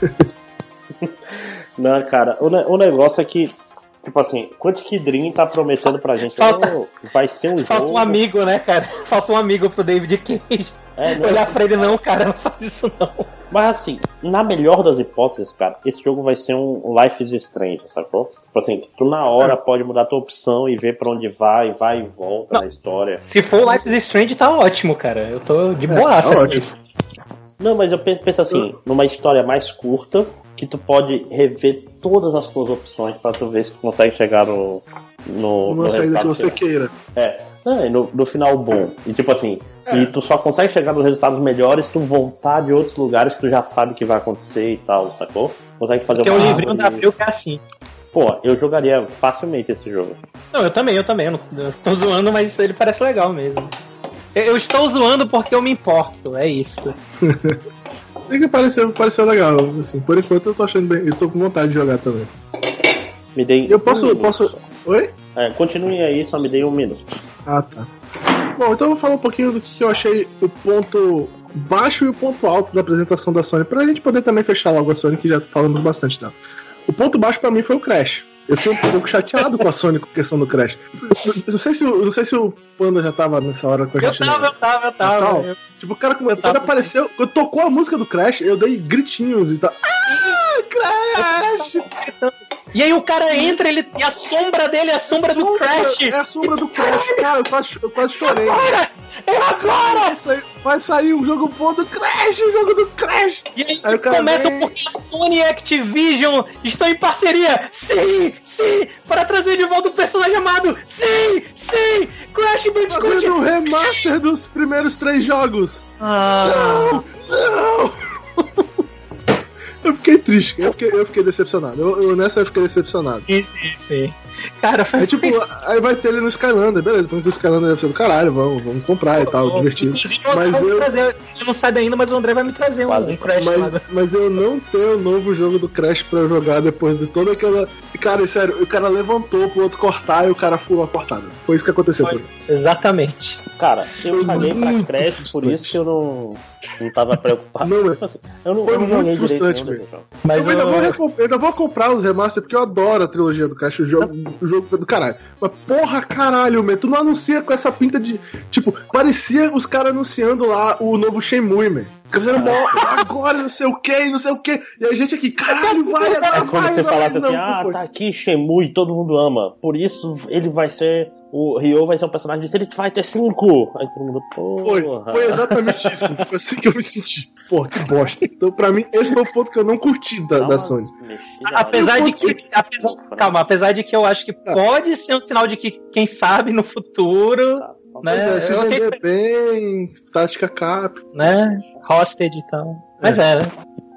A: [laughs]
B: não, cara, o, o negócio é que Tipo assim, Quantic Dream tá prometendo pra gente
A: Falta,
B: vai ser um
A: Falta
B: jogo...
A: um amigo, né, cara? [laughs] Falta um amigo pro David Cage. É, não... Olhar pra ele, não, cara, não faz isso não.
B: Mas assim, na melhor das hipóteses, cara, esse jogo vai ser um Life is Strange, sacou? Tipo assim, tu na hora é. pode mudar tua opção e ver pra onde vai, vai e volta não. na história.
A: Se for Life is Strange, tá ótimo, cara. Eu tô de boa. É, tá ótimo.
B: Não, mas eu penso assim, numa história mais curta, que tu pode rever todas as tuas opções para tu ver se tu consegue chegar no. no
C: Uma no saída que você queira.
B: É. no, no final bom. E tipo assim, é. e tu só consegue chegar nos resultados melhores se tu voltar de outros lugares que tu já sabe que vai acontecer e tal, sacou? Consegue fazer
A: Tem um livrinho da Abril que é assim.
B: Pô, eu jogaria facilmente esse jogo.
A: Não, eu também, eu também. Eu, não, eu tô zoando, mas ele parece legal mesmo. Eu, eu estou zoando porque eu me importo, é isso.
C: Sei [laughs] que pareceu, pareceu legal, assim. Por enquanto eu tô achando bem. Eu tô com vontade de jogar também.
B: Me dei.
C: Eu posso. Um posso... Oi?
B: É, continue aí, só me dei um minuto.
C: Ah, tá. Bom, então eu vou falar um pouquinho do que eu achei o ponto baixo e o ponto alto da apresentação da Sony, pra gente poder também fechar logo a Sony, que já falamos bastante dela. O ponto baixo para mim foi o Crash. Eu fiquei um pouco chateado com a Sony com a questão do Crash. Não sei se, não sei se o Panda já tava nessa hora com a
A: gente. Eu tava, eu tava, eu tava. Eu...
C: Tipo, o cara, quando tava. apareceu, quando tocou a música do Crash, eu dei gritinhos e tal. Ah, Crash!
A: E aí o cara entra ele, e a sombra dele é a sombra do Crash.
C: É a sombra do Crash, cara. Eu quase, eu quase chorei.
A: Agora! É agora!
C: Vai sair, vai sair um jogo bom do Crash, o jogo do Crash.
A: E aí,
C: Aí
A: começa
C: vem-
A: porque a Sony e Activision estão em parceria. Sim, sim, para trazer de volta o personagem amado. Sim, sim, Crash Bandicoot.
C: Fazendo um remaster dos primeiros três jogos.
A: Ah,
C: Não! Não! Eu fiquei triste, eu fiquei, eu fiquei decepcionado. Eu, eu nessa eu fiquei decepcionado.
A: sim, sim, sim. Cara, foi
C: É tipo, aí vai ter ele no Skylander, beleza, põe o Skylander deve ser do caralho, vamos, vamos comprar e tal, divertido.
A: O
C: Mas eu,
A: trazer, ele não sai ainda, mas o André vai me trazer um, um Crash.
C: mas,
A: lá.
C: mas eu não tenho um novo jogo do Crash pra jogar depois de toda aquela. Cara, sério, o cara levantou pro outro cortar e o cara furou a cortada. Foi isso que aconteceu
A: Foi. Exatamente.
B: Cara, eu
C: Foi
B: caguei pra Crash, por isso que eu não, não tava preocupado.
C: Não, [laughs]
B: eu não,
C: Foi
B: eu não
C: muito frustrante, velho.
A: Mas
C: eu, ainda
A: o-
C: vou, eu ainda vou comprar os remaster porque eu adoro a trilogia do Crash, o jogo, o jogo do caralho. Mas porra, caralho, man, tu não anuncia com essa pinta de. Tipo, parecia os caras anunciando lá o novo Shenmue, man. Fica fazendo mó, [laughs] agora não sei o que, não sei o que. E a gente aqui, caralho, vai, agora
B: É como
C: vai,
B: se
C: vai.
B: falasse
C: Não,
B: assim,
C: não
B: ah, tá aqui Shenmue, todo mundo ama. Por isso ele vai ser. O Ryo vai ser um personagem de Street Fighter V. Aí todo mundo,
C: Foi,
B: porra.
C: foi exatamente isso. Foi assim que eu me senti. Porra, que bosta. Então, pra mim, esse foi o ponto que eu não curti da, da Sony.
A: Apesar de que. apesar-
B: Ufa, né?
A: calma, apesar de que eu acho que
C: Ah.
A: pode ser um sinal de que, quem sabe, no futuro,
B: Tá, tá.
A: né?
C: Pois é, se
A: eu
C: vender bem, tática cap.
A: né? Hosted e tal. Mas é, né?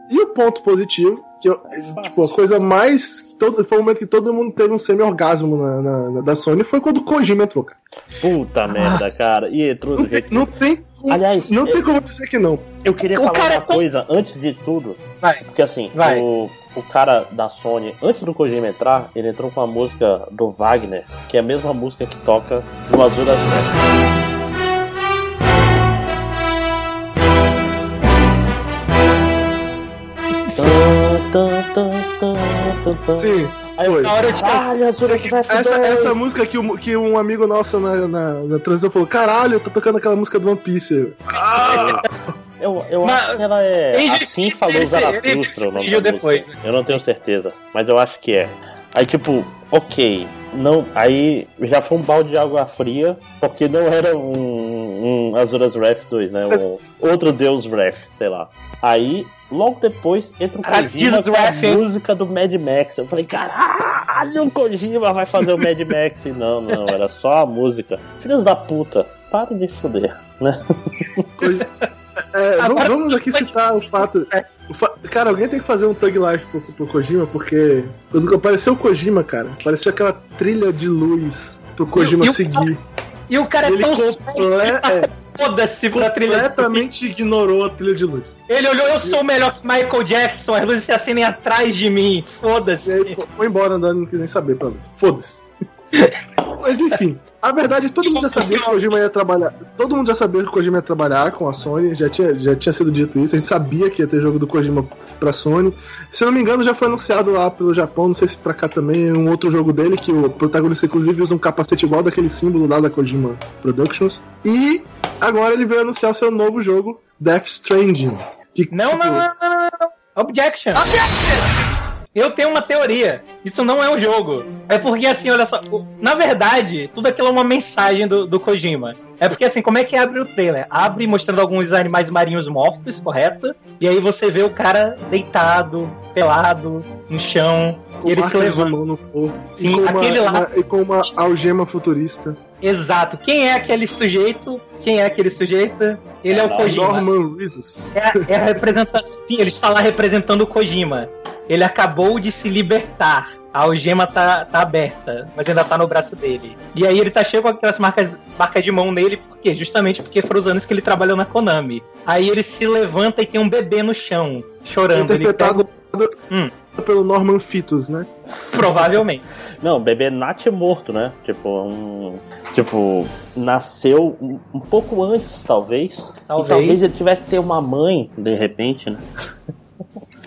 C: E o ponto positivo, que eu, tipo, a coisa mais. Todo, foi o momento que todo mundo teve um semi-orgasmo na, na- na- da Sony, foi quando o Kojima entrou, cara.
B: Puta merda, cara. E entrou
C: Não
B: do
C: tem,
B: jeito.
C: não tem,
B: Aliás,
C: não
B: eu,
C: tem como dizer que não.
B: eu queria
A: O
B: falar uma
A: é tão-
B: coisa antes de tudo.
A: Vai.
B: Porque assim,
A: Vai.
B: O, o cara da Sony, antes do Kojima entrar, ele entrou com a música do Wagner, que é a mesma música que toca no Azul das Trevas.
C: Sim.
B: Aí.
A: Na hora de
B: Caralho,
C: Essa,
B: 2.
C: essa música que, um- que um amigo nosso na, na, na transição falou: caralho, eu tô tocando aquela música do One Piece. Eu, Ah!
B: Eu, eu
A: Mas-
B: acho que ela é.
A: Ele-
B: Assim falou Zaratustra
A: ele
B: o nome da
A: depois.
B: música. Eu não tenho certeza, mas eu acho que é. Aí, tipo, ok. Não, aí já foi um balde de água fria, porque não era um, um Azuras Wrath 2, né? Um, outro Deus Wrath, sei lá. Aí, logo depois, entra o
A: Caralho,
B: Kojima com a
A: Wrath,
B: música do Mad Max. Eu falei, caralho, o Kojima vai fazer o Mad [laughs] Max. E não, não, era só a música. Filhos da puta, parem de foder, né? [laughs]
C: É, vamos,
A: Agora-
C: vamos aqui citar o fato. o fa- Cara, alguém tem que fazer um Tug Life pro, pro Kojima, porque quando apareceu o Kojima, cara, parecia aquela trilha de luz pro Kojima
A: E e
C: seguir.
A: E o cara é tão
C: é,
A: foda-se pra trilha.
C: completamente ignorou a trilha de luz.
A: Ele olhou, eu sou melhor que Michael Jackson, as luzes se acendem atrás de mim.
C: E aí
A: Foda-se.
C: fo- foi embora andando, não quis nem saber pra luz. Foda-se. Mas enfim, a verdade é que todo mundo já sabia que o Kojima ia trabalhar. Todo mundo já sabia que o Kojima ia trabalhar com a Sony, já tinha, já tinha sido dito isso. A gente sabia que ia ter jogo do Kojima pra Sony. Se eu não me engano, já foi anunciado lá pelo Japão, não sei se pra cá também, um outro jogo dele, que o protagonista, inclusive, usa um capacete igual daquele símbolo lá da Kojima Productions. E agora ele veio anunciar o seu novo jogo, Death Stranding. Que,
A: Não,
C: tipo,
A: não, não, não, não, não. Objection. Eu tenho uma teoria. Isso não é um jogo. É porque, assim, olha só. Na verdade, tudo aquilo é uma mensagem do, do Kojima. É porque, assim, como é que abre o trailer? Abre mostrando alguns animais marinhos mortos, correto? E aí você vê o cara deitado, pelado, no chão.
C: com
A: E ele se
C: mão no corpo.
A: Sim,
C: e com uma,
A: aquele lá-
C: e com uma algema futurista.
A: Exato. Quem é aquele sujeito? Quem é aquele sujeito? Ele é,
B: É
A: o Kojima.
C: Norman Reedus.
A: É, a- é a representação. Sim, ele está lá representando o Kojima. Ele acabou de se libertar. A algema tá, tá aberta, mas ainda tá no braço dele. E aí ele tá cheio com aquelas marcas, marcas de mão nele, por quê? Justamente porque foram os anos que ele trabalhou na Konami. Aí ele se levanta e tem um bebê no chão, chorando. Ele
C: Interpretado
A: pega- Hum.
C: Pelo Norman Fitus, né?
A: provavelmente.
B: Não, bebê nat morto, né? Tipo, um. Tipo, nasceu um, um pouco antes, talvez.
A: Talvez.
B: E talvez ele tivesse que ter uma mãe, de repente, né?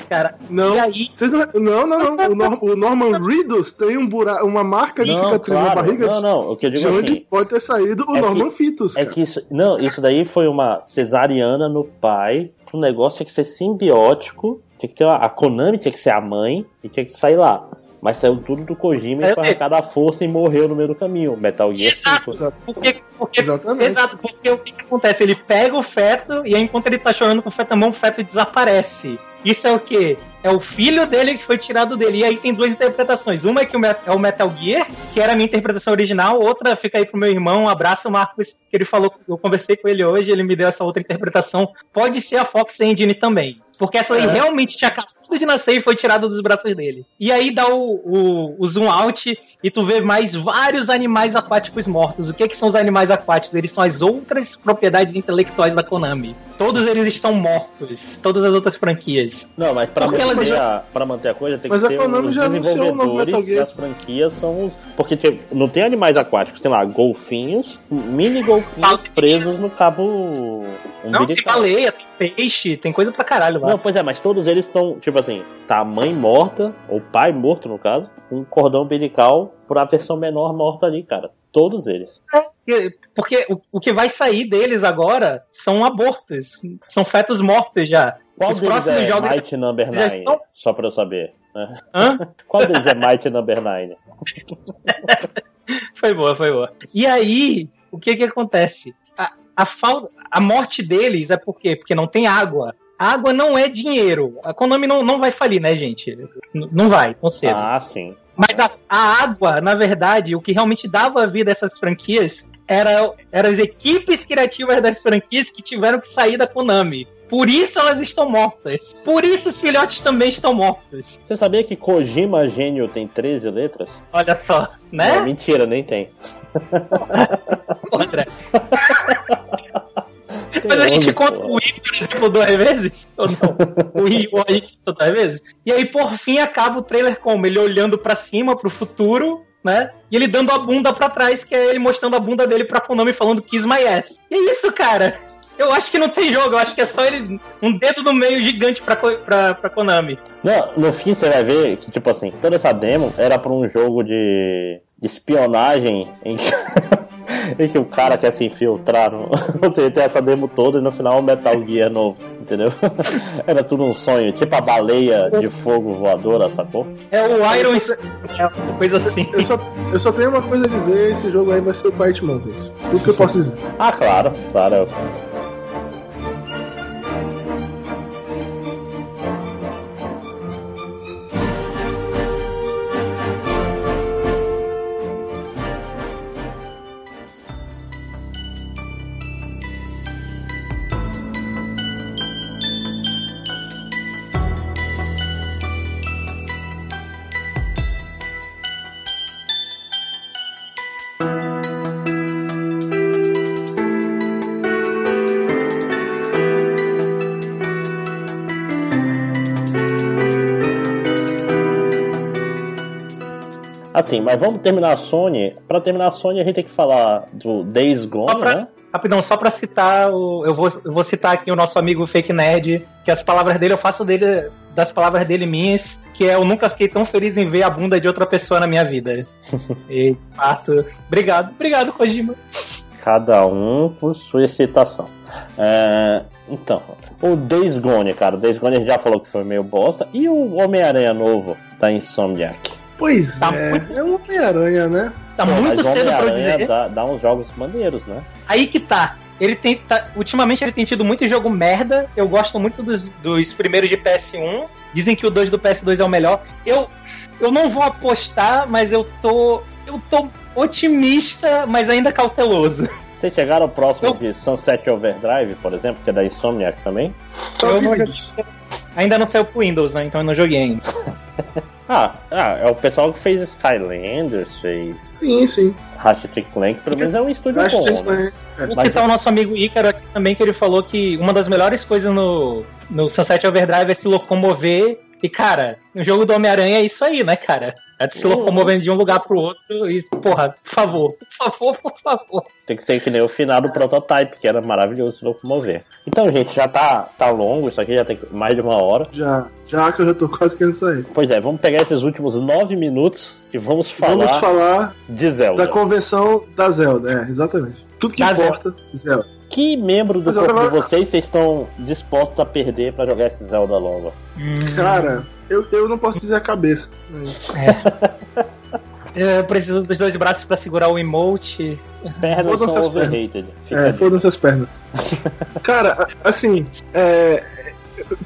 A: Cara,
C: Não.
A: e aí.
C: Vocês não, não, não, não. O, Nor- o Norman Reedus tem um bura, uma marca de
B: Não,
C: cicatriz
B: claro.
C: na barriga
B: Não, não. O que eu
C: de
B: digo
C: onde
B: assim.
C: pode ter saído o
B: É
C: Norman Fitus.
B: É
C: cara.
B: que isso. Não, isso daí foi uma cesariana no pai. O negócio tinha que ser simbiótico. Tinha que ter uma, a Konami tinha que ser a mãe e tinha que sair lá. Mas saiu tudo do Kojima e
A: É,
B: foi
A: é.
B: arrancado à força e morreu no meio do caminho. Metal Gear 5.
C: Exato.
A: Porque, porque,
C: Exatamente.
A: Exato, porque o que, que acontece? Ele pega o feto e aí, enquanto ele tá chorando com o feto na mão, o feto desaparece. Isso é o quê? É o filho dele que foi tirado dele. E aí tem duas interpretações. Uma é que é o Metal Gear, que era a minha interpretação original. Outra fica aí pro meu irmão. Um abraço, Marcos, que ele falou. Eu conversei com ele hoje, ele me deu essa outra interpretação. Pode ser a Fox Engine também. Porque essa aí
C: É.
A: realmente tinha acabado de nascer e foi tirada dos braços dele. E aí dá o, o, o zoom out e tu vê mais vários animais aquáticos mortos. O que, que são os animais aquáticos? Eles são as outras propriedades intelectuais da Konami. Todos eles estão mortos. Todas as outras franquias.
B: Não, mas pra
A: Porque
B: manter,
A: já-
B: a, pra manter a coisa tem
C: Mas
B: que ter
C: Konami
B: os
C: um
B: desenvolvedores das franquias são os... Porque tipo, não tem animais aquáticos, tem lá golfinhos, mini golfinhos presos no cabo
A: Não, tem
B: umbilical.
A: baleia, tem peixe, tem coisa pra caralho lá.
B: Não, pois é, mas todos eles estão, tipo assim, tá a mãe morta, ou pai morto no caso, um cordão umbilical pra versão menor morta ali, cara. Todos eles.
A: Porque- Porque o, o que vai sair deles agora são abortos. São fetos mortos já.
B: Qual
A: Os
B: deles
A: próximos
B: é
A: jogos-
B: Mighty Number
A: já
B: 9?
A: estão-
B: Só pra eu saber. né?
A: Hã? [laughs]
B: Qual deles é Mighty Number 9? [laughs]
A: Foi boa, foi boa. E aí, o que que acontece? A, falta, a morte deles é por quê? Porque não tem água. Água não é dinheiro. A Konami não, não vai falir, né, gente? N- Não vai, tão cedo.
B: Ah, sim.
A: Mas a, a água, na verdade, o que realmente dava vida a essas franquias era, eram as equipes criativas das franquias que tiveram que sair da Konami. Por isso elas estão mortas. Por isso os filhotes também estão mortos.
B: Você sabia que Kojima Gênio tem 13 letras?
A: Olha só,
B: Não,
A: né?
B: mentira, nem tem.
A: André? [laughs] Mas a gente conta o I, por exemplo, duas vezes? Ou não? O I, o I duas vezes? E aí, por fim, acaba o trailer como? Ele olhando pra cima, pro futuro, né? E ele dando a bunda pra trás, que é ele mostrando a bunda dele pra Konami falando Kiss My Ass. E é isso, cara. Eu acho que não tem jogo, eu acho que é só ele. Um dedo no meio gigante pra, pra, pra Konami.
B: Não, no fim você vai ver que, tipo assim, toda essa demo era pra um jogo de, de espionagem em que, [laughs] [laughs] em que o cara quer se infiltrar. No... [laughs] Você tem essa demo toda e no final o Metal Gear novo, entendeu? [laughs] Era tudo um sonho, tipo a baleia de fogo voadora, sacou?
A: É o Iron. É uma coisa assim.
C: Eu só, eu só tenho uma coisa a dizer: esse jogo aí vai ser o Quiet Mountains. Tudo que eu posso dizer.
B: Ah, claro, claro. Assim, mas vamos terminar a Sony. Pra terminar a Sony, a gente tem que falar do Days Gone,
A: Só pra-
B: né?
A: Rapidão, só pra citar, o, eu, vou, eu vou citar aqui o nosso amigo Fake Nerd, que as palavras dele, eu faço dele, das palavras dele minhas, que é eu nunca fiquei tão feliz em ver a bunda de outra pessoa na minha vida. [laughs] e, de fato, obrigado, obrigado, Kojima.
B: Cada um com sua excitação. É, então, o Days Gone, cara. O Days Gone a gente já falou que foi meio bosta. E o Homem-Aranha novo da Insomniac?
C: Pois
A: Tá
C: é,
A: muito-
C: é um Homem-Aranha, né?
A: Tá
B: Pô,
A: muito cedo pra eu
B: Homem-Aranha
A: dizer.
B: dá, dá uns jogos maneiros, né?
A: Aí que tá. Ele tem. tá- ultimamente ele tem tido muito jogo merda. Eu gosto muito dos, dos primeiros de PS1. Dizem que o 2 do PS2 é o melhor. Eu, eu não vou apostar, mas eu tô. Eu tô otimista, mas ainda cauteloso.
B: Vocês chegaram próximo
A: Eu-
B: de Sunset Overdrive, por exemplo, que é da Insomniac também?
A: Eu não. Ainda não saiu pro Windows, né? Então eu não joguei ainda. [laughs]
B: Ah, ah, é o pessoal que fez Skylanders, fez
C: Sim, sim.
B: Ratchet Clank, pelo menos é um estúdio
C: Acho
B: bom, né?
C: é.
A: Vou citar o nosso amigo Ícaro aqui também, que ele falou que uma das melhores coisas no, no Sunset Overdrive é se locomover. E, cara, no jogo do Homem-Aranha é isso aí, né, cara? É se locomovendo de um lugar pro outro e, porra, por favor, por favor, por favor.
B: Tem que ser que nem o final do Prototype, que era maravilhoso se locomover. Então, gente, já tá, tá longo, isso aqui já tem mais de uma hora.
C: Já, já que eu já tô quase querendo sair.
B: Pois é, vamos pegar esses últimos nove minutos e vamos falar
C: Vamos falar
B: de Zelda.
C: da convenção da Zelda, é, exatamente. Tudo que
A: Da
C: importa, Zelda.
B: Que membro do corpo de vocês vocês estão dispostos a perder pra jogar esse Zelda logo?
C: Cara, Eu, eu não posso dizer a cabeça.
A: É. [laughs] Eu preciso dos dois braços pra segurar o emote.
B: Pernas são
C: as pernas.
B: overrated. Fica
C: É,
B: a dica.
C: foda-se as pernas. [laughs] Cara, assim, é,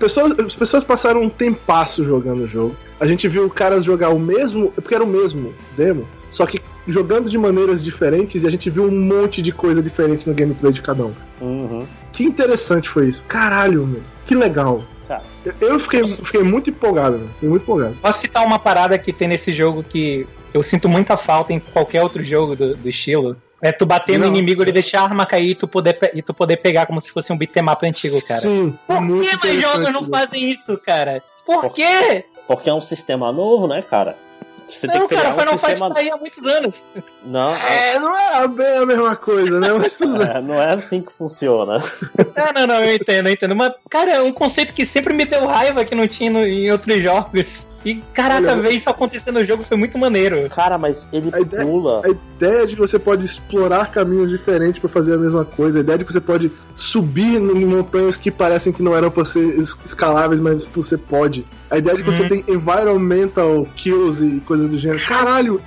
C: pessoas, as pessoas passaram um tempasso jogando o jogo. A gente viu caras jogar o mesmo, porque era o mesmo demo, só que jogando de maneiras diferentes e a gente viu um monte de coisa diferente no gameplay de cada um.
B: Uhum.
C: Que interessante foi isso. Caralho, meu. Que legal.
B: Cara.
C: Eu- fiquei, fiquei muito empolgado. Fiquei muito empolgado.
A: Posso citar uma parada que tem nesse jogo que eu sinto muita falta em qualquer outro jogo do, do estilo? É tu bater no
C: Não.
A: inimigo, ele deixar a arma cair e tu poder, e tu poder pegar como se fosse um beat'em up antigo, cara.
C: Sim,
A: Por
C: muito
A: que mais jogos não fazem isso, cara? Por
B: Por-
A: quê?
B: Porque é um sistema novo, né, cara? Você
A: Não,
B: que
A: cara,
B: criar
A: Final
B: um
A: Fight
B: sistema...
A: tá aí há muitos anos.
B: Não,
C: É, não era bem a mesma coisa, né? Mas
B: é, não é assim que funciona.
A: Não, não, não, eu entendo, eu entendo. Mas, cara, é um conceito que sempre me deu raiva que não tinha no- em outros jogos. E, caraca,
C: Olha,
A: ver isso acontecer no jogo foi muito maneiro.
B: Cara, mas ele
C: A ideia-
B: pula.
C: A ideia de que você pode explorar caminhos diferentes pra fazer a mesma coisa, a ideia de que você pode subir em montanhas que parecem que não eram pra ser es- escaláveis, mas você pode. A ideia de que você
A: Uhum.
C: tem environmental kills e coisas do gênero. Caralho!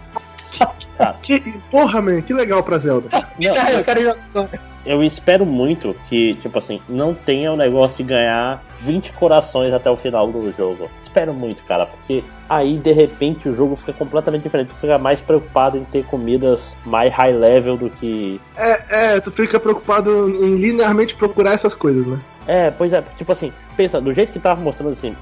B: Cara.
C: Que, porra, man, que legal pra Zelda. [laughs]
B: Não,
A: Ah, eu quero jogar.
B: Eu espero muito que, tipo assim, não tenha o negócio de ganhar 20 corações até o final do jogo. Espero muito, cara, porque aí de repente o jogo fica completamente diferente. Você fica mais preocupado em ter comidas mais high level do que.
C: É, é, tu fica preocupado em linearmente procurar essas coisas, né?
B: É, pois é, tipo assim, pensa, do jeito que tava mostrando assim,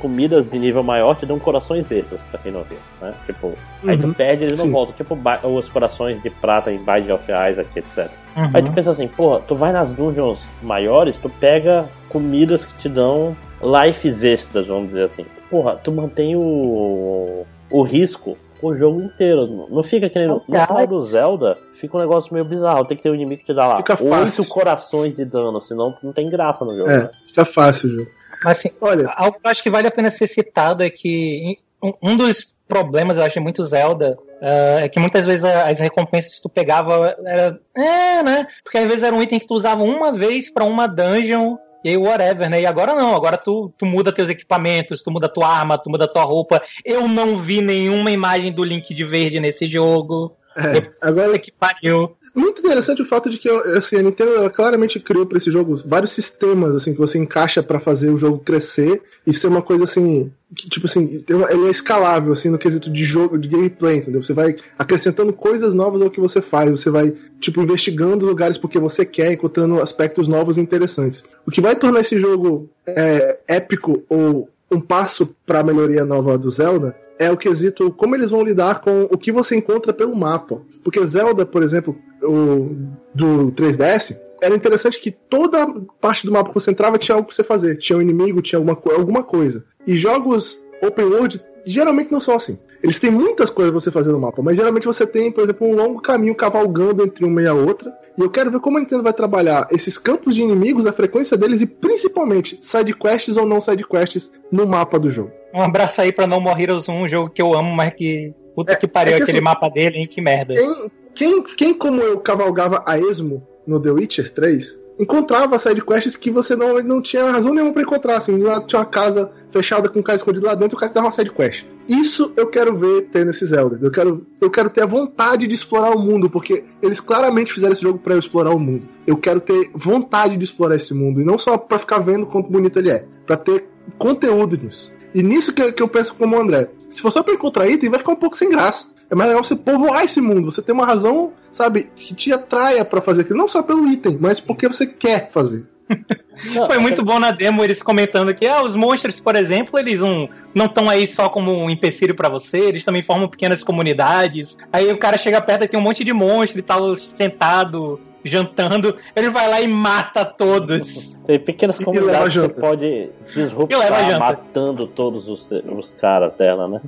B: comidas de nível maior te dão corações extras, pra quem não viu, né? Tipo, aí tu
C: Uhum,
B: perde eles não
C: sim.
B: voltam, tipo os corações de prata em Binding of Isaac, etc.
A: Uhum.
B: Aí tu pensa assim, porra, tu vai nas dungeons maiores, tu pega comidas que te dão lives extras, vamos dizer assim. Porra, tu mantém o, o risco o jogo inteiro. Não fica que nem no, no final do Zelda, fica um negócio meio bizarro. Tem que ter um inimigo que te dá lá
C: Fica
B: oito
C: fácil.
B: corações de dano, senão não tem graça no jogo.
C: É,
B: né?
C: fica fácil o jogo.
A: Mas assim,
C: Olha,
A: algo que eu acho que vale a pena ser citado é que um- um dos problemas, eu acho, de muito Zelda ah, é que muitas vezes as recompensas que tu pegava era. É, né? Porque às vezes era um item que tu usava uma vez pra uma dungeon. E aí, whatever, né? E agora não, agora tu, tu muda teus equipamentos, tu muda tua arma, tu muda tua roupa. Eu não vi nenhuma imagem do Link de verde nesse jogo.
C: é, agora
A: que pariu.
C: Muito interessante o fato de que assim, a Nintendo claramente criou para esse jogo vários sistemas assim que você encaixa para fazer o jogo crescer e ser uma coisa assim, que, tipo assim, ele é escalável assim no quesito de jogo, de gameplay, entendeu? Você vai acrescentando coisas novas ao que você faz, você vai tipo investigando lugares porque você quer, encontrando aspectos novos e interessantes. O que vai tornar esse jogo é, épico ou um passo para a melhoria nova do Zelda é o quesito como eles vão lidar com o que você encontra pelo mapa. Porque Zelda, por exemplo, o do 3DS, era interessante que toda parte do mapa que você entrava tinha algo pra você fazer. Tinha um inimigo, tinha alguma, alguma coisa. E jogos open world geralmente não são assim. Eles têm muitas coisas pra você fazer no mapa, mas geralmente você tem, por exemplo, um longo caminho cavalgando entre uma e a outra. E eu quero ver como a Nintendo vai trabalhar esses campos de inimigos, a frequência deles e principalmente side quests ou não side quests no mapa do jogo.
A: Um abraço aí pra No More Heroes 1, um jogo que eu amo, mas que. Puta
C: É-
A: que pariu
C: é que
A: aquele
C: assim-
A: mapa dele, hein? Que merda.
C: Quem, quem, quem, como eu, cavalgava a esmo no The Witcher 3, encontrava sidequests que você não, não tinha razão nenhuma pra encontrar. Assim, lá tinha uma casa fechada com um cara escondido lá dentro o cara dava uma sidequest. Isso eu quero ver ter nesse Zelda. Eu quero, eu quero ter a vontade de explorar o mundo, porque eles claramente fizeram esse jogo pra eu explorar o mundo. Eu quero ter vontade de explorar esse mundo, e não só pra ficar vendo quanto bonito ele é, pra ter conteúdo nisso. E nisso que, que eu penso como o André. Se for só pra encontrar item, vai ficar um pouco sem graça. É mais legal você povoar esse mundo. Você tem uma razão, sabe, que te atraia pra fazer aquilo. Não só pelo item, mas porque você quer fazer. [laughs]
B: Não,
A: Foi muito bom na demo eles comentando que ah, os monstros, por exemplo, eles não não estão aí só como um empecilho pra você, eles também formam pequenas comunidades. Aí o cara chega perto e tem um monte de monstro e tal sentado jantando, ele vai lá e mata todos. [laughs]
B: Tem pequenas comunidades que pode
A: E
B: disruptar
A: janta.
B: matando todos os, os caras dela, né?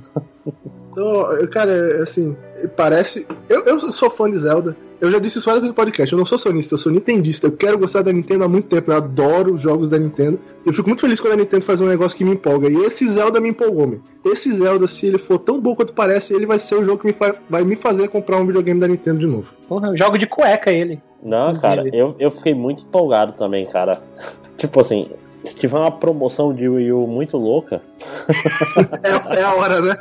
B: [laughs]
C: Então, cara, é, assim, parece. Eu, eu sou fã de Zelda. Eu já disse isso várias vezes no podcast. Eu não sou sonista, eu sou nintendista. Eu quero gostar da Nintendo há muito tempo. Eu adoro os jogos da Nintendo. Eu fico muito feliz quando a Nintendo faz um negócio que me empolga. E esse Zelda me empolgou, meu. Esse Zelda, se ele for tão bom quanto parece, ele vai ser o jogo que me fa- vai me fazer comprar um videogame da Nintendo de novo.
A: Porra, eu jogo de cueca ele.
B: Não, cara, eu, eu fiquei muito empolgado também, cara. [laughs] tipo assim, se tiver uma promoção de Wii U muito louca,
C: É, é a hora, né?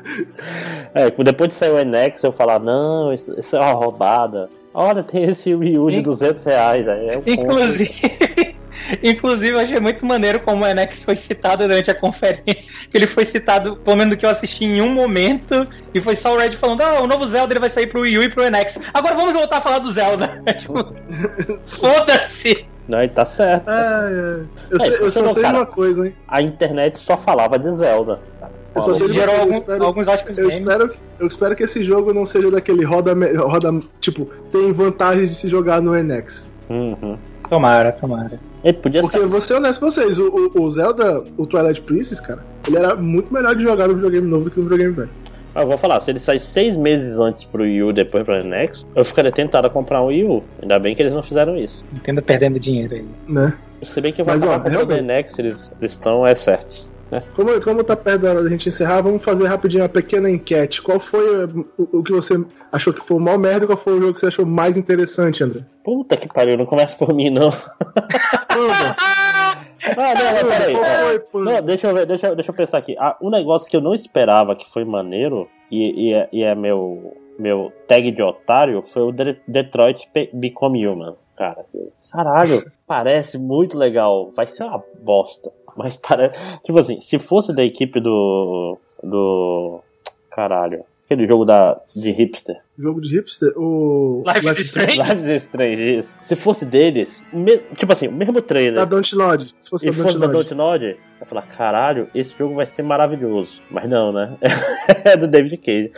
C: [laughs]
B: é, depois de sair o NX, eu falar, não, isso, isso é uma roubada. Olha, tem esse Wii U de
A: In-
B: 200 reais. Compro.
A: Inclusive, [laughs] inclusive, eu achei muito maneiro como o Enex foi citado durante a conferência. [laughs] Que ele foi citado, pelo menos do que eu assisti em um momento, e foi só o Red falando: Ah, o novo Zelda ele vai sair pro Wii U e pro Enex. Agora vamos voltar a falar do Zelda. Tipo, Foda-se!
B: Não, e tá certo.
C: É, é. Eu,
B: É,
C: sei- eu só sei
B: cara.
C: uma coisa, hein?
B: A internet só falava de Zelda.
C: Eu só sei
A: Gerou algum-
C: espero-
A: alguns ótimos
C: Eu espero, eu espero que esse jogo não seja daquele roda, roda. Tipo, tem vantagens de se jogar no NX.
B: Uhum.
A: Tomara, tomara.
B: Ele podia
C: Porque
B: ser.
C: vou ser honesto com vocês, o, o- o Zelda, o Twilight Princess, cara, ele era muito melhor de jogar no videogame novo do que no videogame velho.
B: Ah, Eu vou falar, se ele sair seis meses antes pro Wii U depois pro NX, eu ficaria tentado a comprar um Wii U. Ainda bem que eles não fizeram isso.
A: Nintendo perdendo dinheiro aí.
C: Né?
B: Se bem que eu vou
C: Mas, ó, realmente-
B: NX, eles eles estão é certos. né?
C: Como, como tá perto da hora da gente encerrar, vamos fazer rapidinho uma pequena enquete. Qual foi uh, o, o que você achou que foi o maior merda e qual foi o jogo que você achou mais interessante, André?
B: Puta que pariu, não começa por mim, não.
C: Manda. [laughs]
B: Ah, não, mas peraí.
C: Foi?
B: Não, deixa eu ver, deixa, deixa eu pensar aqui. Ah, um negócio que eu não esperava que foi maneiro, e, e é, e é meu, meu tag de otário, foi o De- Detroit Become Human. Cara, caralho, [laughs] parece muito legal. Vai ser uma bosta. Mas parece. Tipo assim, se fosse da equipe do. Do. Caralho. Aquele jogo da, de hipster.
C: Jogo de hipster? O.
A: Life is Strange?
B: Lives is Strange, isso. Se fosse deles, me- tipo assim, o mesmo trailer.
C: Da Dontnod. Se fosse
B: E
C: da
B: fosse da
C: Dontnod.
B: Eu ia falar, caralho, esse jogo vai ser maravilhoso. Mas não, né? [laughs] é do David Cage.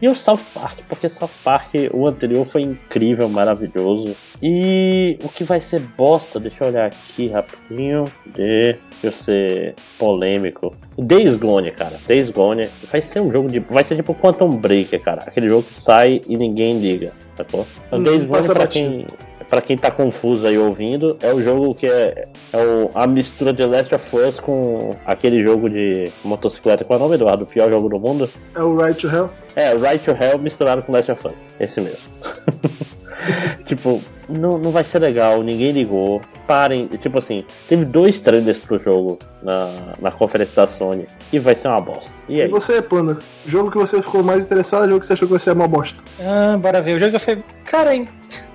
B: E o South Park, porque South Park, o anterior foi incrível, maravilhoso. E o que vai ser bosta, deixa eu olhar aqui rapidinho. De eu ser polêmico. Days Gone, cara. Days Gone vai ser um jogo de. Vai ser tipo Quantum Breaker, cara. Aquele jogo que sai e ninguém liga, sacou? Então,
C: Hum,
B: Days Gone, pra
C: batido.
B: quem, pra quem tá confuso aí ouvindo, é o jogo que é, é o, a mistura de Last of Us com aquele jogo de motocicleta. Qual é o nome, Eduardo? O pior jogo do mundo?
C: É o Right to Hell.
B: É, Right to Hell misturado com Last of Us. Esse mesmo. [laughs] [laughs] tipo, não, não vai ser legal, ninguém ligou. Parem, tipo assim, teve dois trailers pro jogo na, na conferência da Sony e vai ser uma bosta. E
C: E
B: aí?
C: você, Panda? Jogo que você ficou mais interessado, jogo que você achou que vai ser uma bosta.
A: Ah, bora ver. O jogo foi. Cara, hein?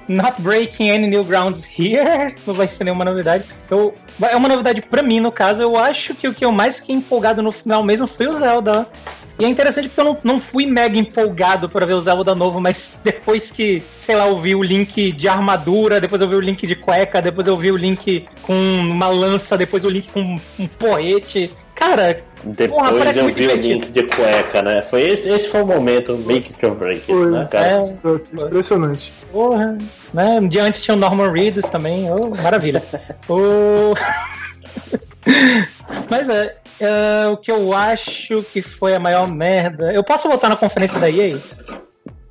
A: Not breaking any new grounds here. [laughs] Não vai ser nenhuma novidade. Eu, é uma novidade pra mim, no caso. Eu acho que o que eu mais fiquei empolgado no final mesmo foi o Zelda. E é interessante porque eu não, não fui mega empolgado pra ver o Zelda novo, mas depois que, sei lá, eu vi o link de armadura, depois eu vi o link de cueca, depois eu vi o link com uma lança, depois o link com um porrete. Cara,
B: Depois
A: Porra,
B: eu vi o link de cueca, né? Foi esse, esse foi o momento make it or break it,
C: Foi.
B: né, cara?
A: é,
C: Foi Impressionante.
A: Porra, né? Um dia antes tinha o Norman Reedus também, oh, maravilha. [laughs] o... [laughs] Mas é, é, o que eu acho que foi a maior merda. Eu posso voltar na conferência da EA?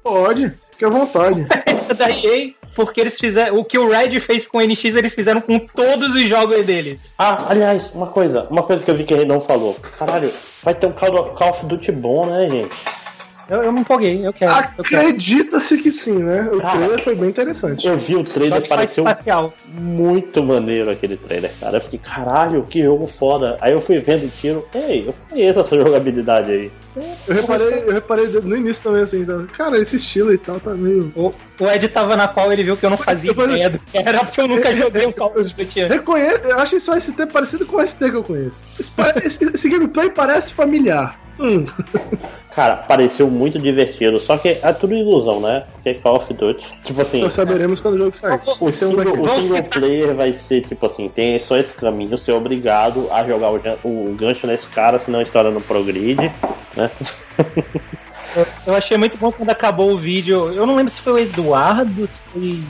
C: Pode, fique à vontade. [laughs]
A: Essa da EA, porque eles fizeram. O que o Red fez com o NX, eles fizeram com todos os jogos deles.
B: Ah, aliás, uma coisa, uma coisa que eu vi que ele não falou. Caralho, vai ter um Call of Duty bom, né, gente?
A: Eu, eu me empolguei, eu quero.
C: Acredita-se que sim, né? O
B: Cara.
C: trailer foi bem interessante.
B: Eu vi o trailer, pareceu
A: espacial.
B: muito maneiro aquele trailer, cara. Eu fiquei, caralho, que jogo foda. Aí eu fui vendo o tiro, ei, eu conheço essa jogabilidade aí.
C: Eu reparei, eu reparei no início também assim, então, cara, esse estilo e tal tá meio.
A: O, o Ed tava na qual ele viu que eu não fazia
C: Eu
A: ideia do que era, porque eu nunca joguei um Call of Duty antes.
C: Reconheço, eu acho esse ST parecido com o ST que eu conheço. Esse, esse- esse gameplay parece familiar. Hum.
B: Cara, pareceu muito divertido, só que é tudo ilusão, né? Porque Call of Duty, tipo assim,
C: Nós saberemos quando o jogo sair.
B: o
C: Esse é um
B: single, o single player vai ser tipo assim, tem só esse caminho, ser obrigado a jogar o, o gancho nesse cara, senão a história não progride, né?
A: Eu achei muito bom quando acabou o vídeo. Eu não lembro se foi o Eduardo, se foi.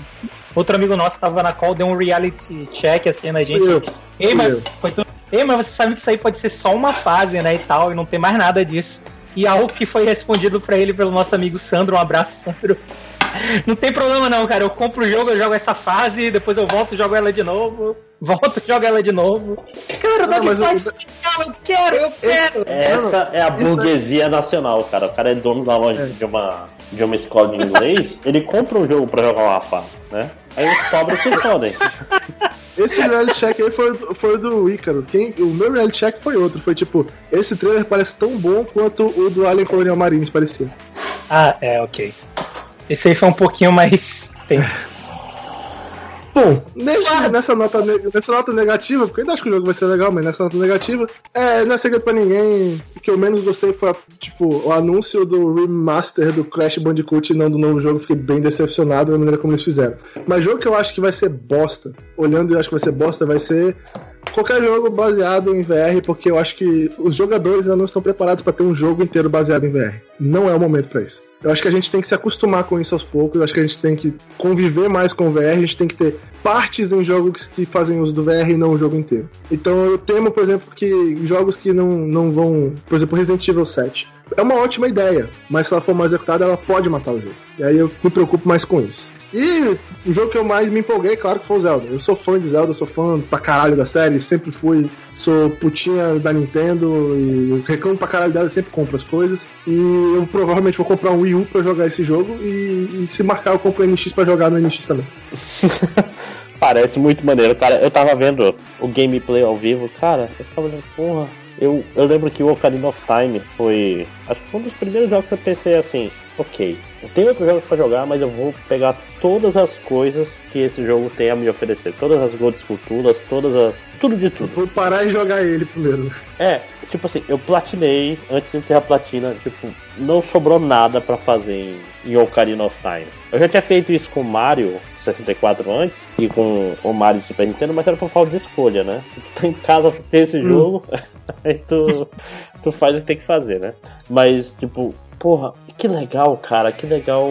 A: Outro amigo nosso tava na call, deu um reality check assim na gente.
C: Eu.
A: Ei, mas,
C: eu.
A: foi tudo- Ei, mas você sabe que isso aí pode ser só uma fase, né? E tal, e não tem mais nada disso. E algo que foi respondido pra ele pelo nosso amigo Sandro. Um abraço, Sandro. [laughs] Não tem problema não, cara. Eu compro o jogo, eu jogo essa fase, depois eu volto, jogo ela de novo. Volto, jogo ela de novo. Cara,
C: Não, mas o-
A: eu quero, eu quero.
B: Essa é a
C: é-
B: burguesia nacional, cara. O cara é dono da loja
C: É.
B: de, uma, de uma escola de inglês, [laughs] ele compra um jogo pra jogar uma fase, né? Aí os pobres se fodem. [laughs]
C: Esse reality check aí foi, foi do Ícaro. Quem, o meu reality check foi outro. Foi tipo, esse trailer parece tão bom quanto o do Alien Colonial Marines parecia.
A: Ah, é, ok. Esse aí foi um pouquinho mais [laughs] tenso.
C: Bom, nesse, nessa, nota, nessa nota negativa, porque eu ainda acho que o jogo vai ser legal, mas nessa nota negativa, é, não é segredo pra ninguém. O que eu menos gostei foi, tipo, o anúncio do remaster do Crash Bandicoot e não do novo jogo. Fiquei bem decepcionado da maneira como eles fizeram. Mas jogo que eu acho que vai ser bosta, olhando eu acho que vai ser bosta, vai ser qualquer jogo baseado em VR, porque eu acho que os jogadores ainda não estão preparados para ter um jogo inteiro baseado em VR. Não é o momento para isso. Eu acho que a gente tem que se acostumar com isso aos poucos, acho que a gente tem que conviver mais com o VR, a gente tem que ter partes em jogos que fazem uso do VR e não o jogo inteiro. Então eu temo, por exemplo, que jogos que não, não vão. Por exemplo, Resident Evil 7. É uma ótima ideia, mas se ela for mal executada, ela pode matar o jogo. E aí eu me preocupo mais com isso. E o jogo que eu mais me empolguei, claro que foi o Zelda. Eu sou fã de Zelda, sou fã pra caralho da série, sempre fui, sou putinha da Nintendo e reclamo pra caralho dela, sempre compro as coisas. E eu provavelmente vou comprar um Wii U pra jogar esse jogo e, e se marcar eu compro o NX pra jogar no NX também. [laughs]
B: Parece muito maneiro, cara. Eu tava vendo o gameplay ao vivo, cara, eu ficava olhando, porra. Eu, eu lembro que o Ocarina of Time foi. Acho que um dos primeiros jogos que eu pensei assim, ok, eu tenho outros jogos para jogar, mas eu vou pegar todas as coisas que esse jogo tem a me oferecer. Todas as gold esculturas, todas as. Tudo de tudo.
C: Vou parar e jogar ele primeiro.
B: É, tipo assim, eu platinei antes de ter a platina, tipo, não sobrou nada para fazer em, em Ocarina of Time. Eu já tinha feito isso com Mario 64 antes e com o Mario Super Nintendo, mas era por falta de escolha, né? Tu tá em casa você tem esse jogo, [laughs] aí tu, tu faz o que tem que fazer, né? Mas, tipo, porra, que legal, cara, que legal.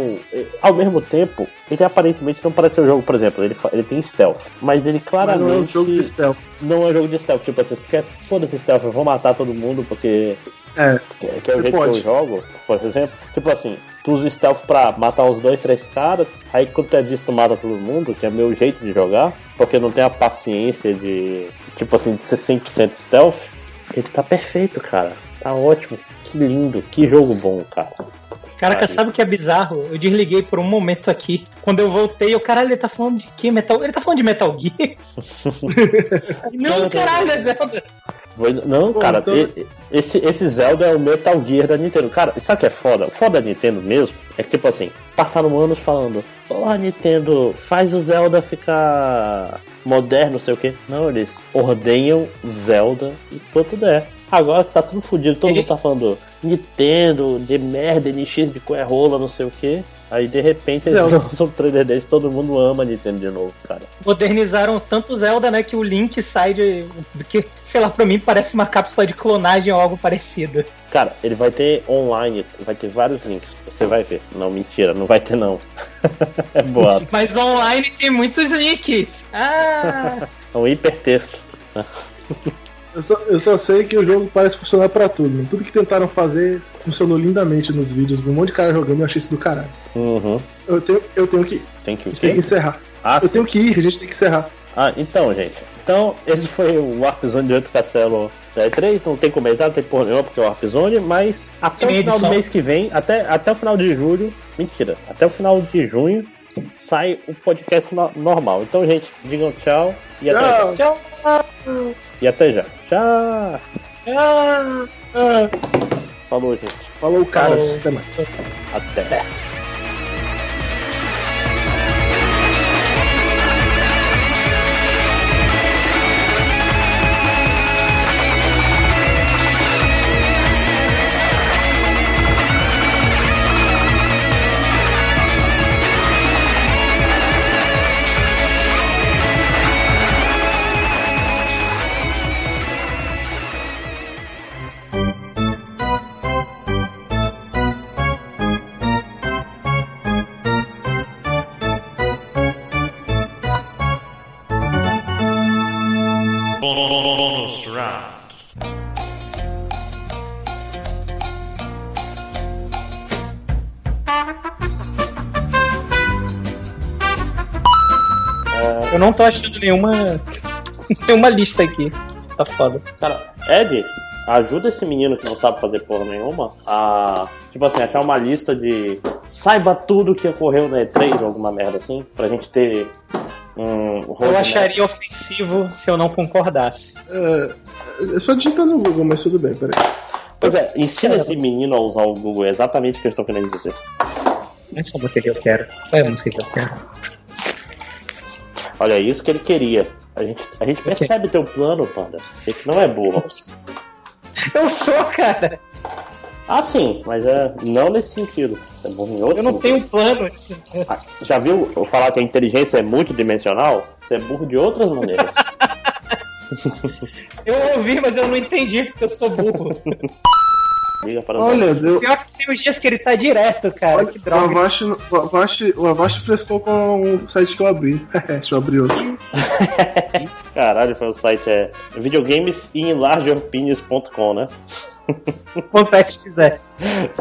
B: Ao mesmo tempo, ele aparentemente não parece um jogo, por exemplo, ele, ele tem stealth, mas ele claramente. Mas não é um
C: jogo de stealth.
B: Não é um jogo de stealth, tipo assim, quer foda-se stealth, eu vou matar todo mundo porque.
C: É.
B: Que, é o jeito pode. que eu jogo, por exemplo. Tipo assim, tu usa stealth pra matar os dois, três caras, aí quando tu é visto, tu mata todo mundo, que é meu jeito de jogar, porque não tem a paciência de, tipo assim, de ser 100% stealth. Ele tá perfeito, cara. Tá ótimo. Que lindo, que jogo bom, cara.
A: Caraca, sabe o que é bizarro? Eu desliguei por um momento aqui. Quando eu voltei, o caralho, ele tá falando de que? Metal... Ele tá falando de Metal Gear? [laughs] não, caralho, é Zelda.
B: Não, cara, então... esse, esse Zelda é o Metal Gear da Nintendo. Cara, sabe o que é foda? O foda da Nintendo mesmo é que, tipo assim, passaram anos falando: Porra, Nintendo, faz o Zelda ficar moderno, não sei o que. Não, eles ordenham Zelda e quanto der. Agora que tá tudo fodido, todo mundo tá falando Nintendo, de merda, NX de rola, não sei o que. Aí de repente eles lançam o trailer deles todo mundo ama Nintendo de novo, cara.
A: Modernizaram tanto Zelda, né, que o Link sai de. que, sei lá, pra mim parece uma cápsula de clonagem ou algo parecido.
B: Cara, ele vai ter online, vai ter vários links. Você vai ver. Não, mentira, não vai ter não. [laughs] é boato.
A: Mas online tem muitos links. Ah!
B: é um hipertexto.
C: Eu só, eu só sei que o jogo parece funcionar pra tudo. Tudo que tentaram fazer funcionou lindamente nos vídeos. Um monte de cara jogando eu achei isso do caralho.
B: Uhum.
C: Eu, tenho, eu tenho que ir.
B: Tem que,
C: a gente tem que encerrar. Ah, eu sim. tenho que ir, a gente tem que encerrar.
B: Ah, então, gente. Então, esse foi o Warp Zone de 8 Castelo 3. Não tem comentário, não tem porra nenhuma porque é o Warp Zone, mas até o final do mês que vem, até, até o final de julho, mentira, até o final de junho, sai o podcast no, normal. Então, gente, digam tchau e tchau. até. Tchau. E até já. Tchau. Tchau. Falou, gente.
C: Falou, caras. Até mais.
B: Até.
A: Não tô achando nenhuma. [laughs] nenhuma lista aqui. Tá foda.
B: Cara, Ed, ajuda esse menino que não sabe fazer porra nenhuma a, tipo assim, achar uma lista de saiba tudo que ocorreu na E3 ou alguma merda assim, pra gente ter um
A: Eu acharia ofensivo se eu não concordasse.
C: É, é só digitar no Google, mas tudo bem, peraí.
B: Pois é, ensina esse menino a usar o Google, é exatamente o que eu estou querendo dizer.
A: Essa é a música que eu quero. Qual é a música que eu quero?
B: Olha, é isso que ele queria. A gente, a gente percebe teu plano, Panda. A gente não é burro.
A: Eu sou, cara!
B: Ah, sim, mas é não nesse sentido. É burro em outro
A: Eu não tenho plano.
B: Ah, Já viu eu falar que a inteligência é multidimensional? Você é burro de outras maneiras. [laughs]
A: Eu ouvi, mas eu não entendi porque eu sou burro. [laughs]
C: Olha, eu,
A: Pior que tem os dias que ele tá direto, cara. Que
C: o
A: droga.
C: Avast, o Avast, o Avast frescou com o site que eu abri. [laughs] Deixa eu abrir outro.
B: Caralho, foi o site é videogamesinlargeopinions.com, né? [laughs]
A: Acontece que quiser.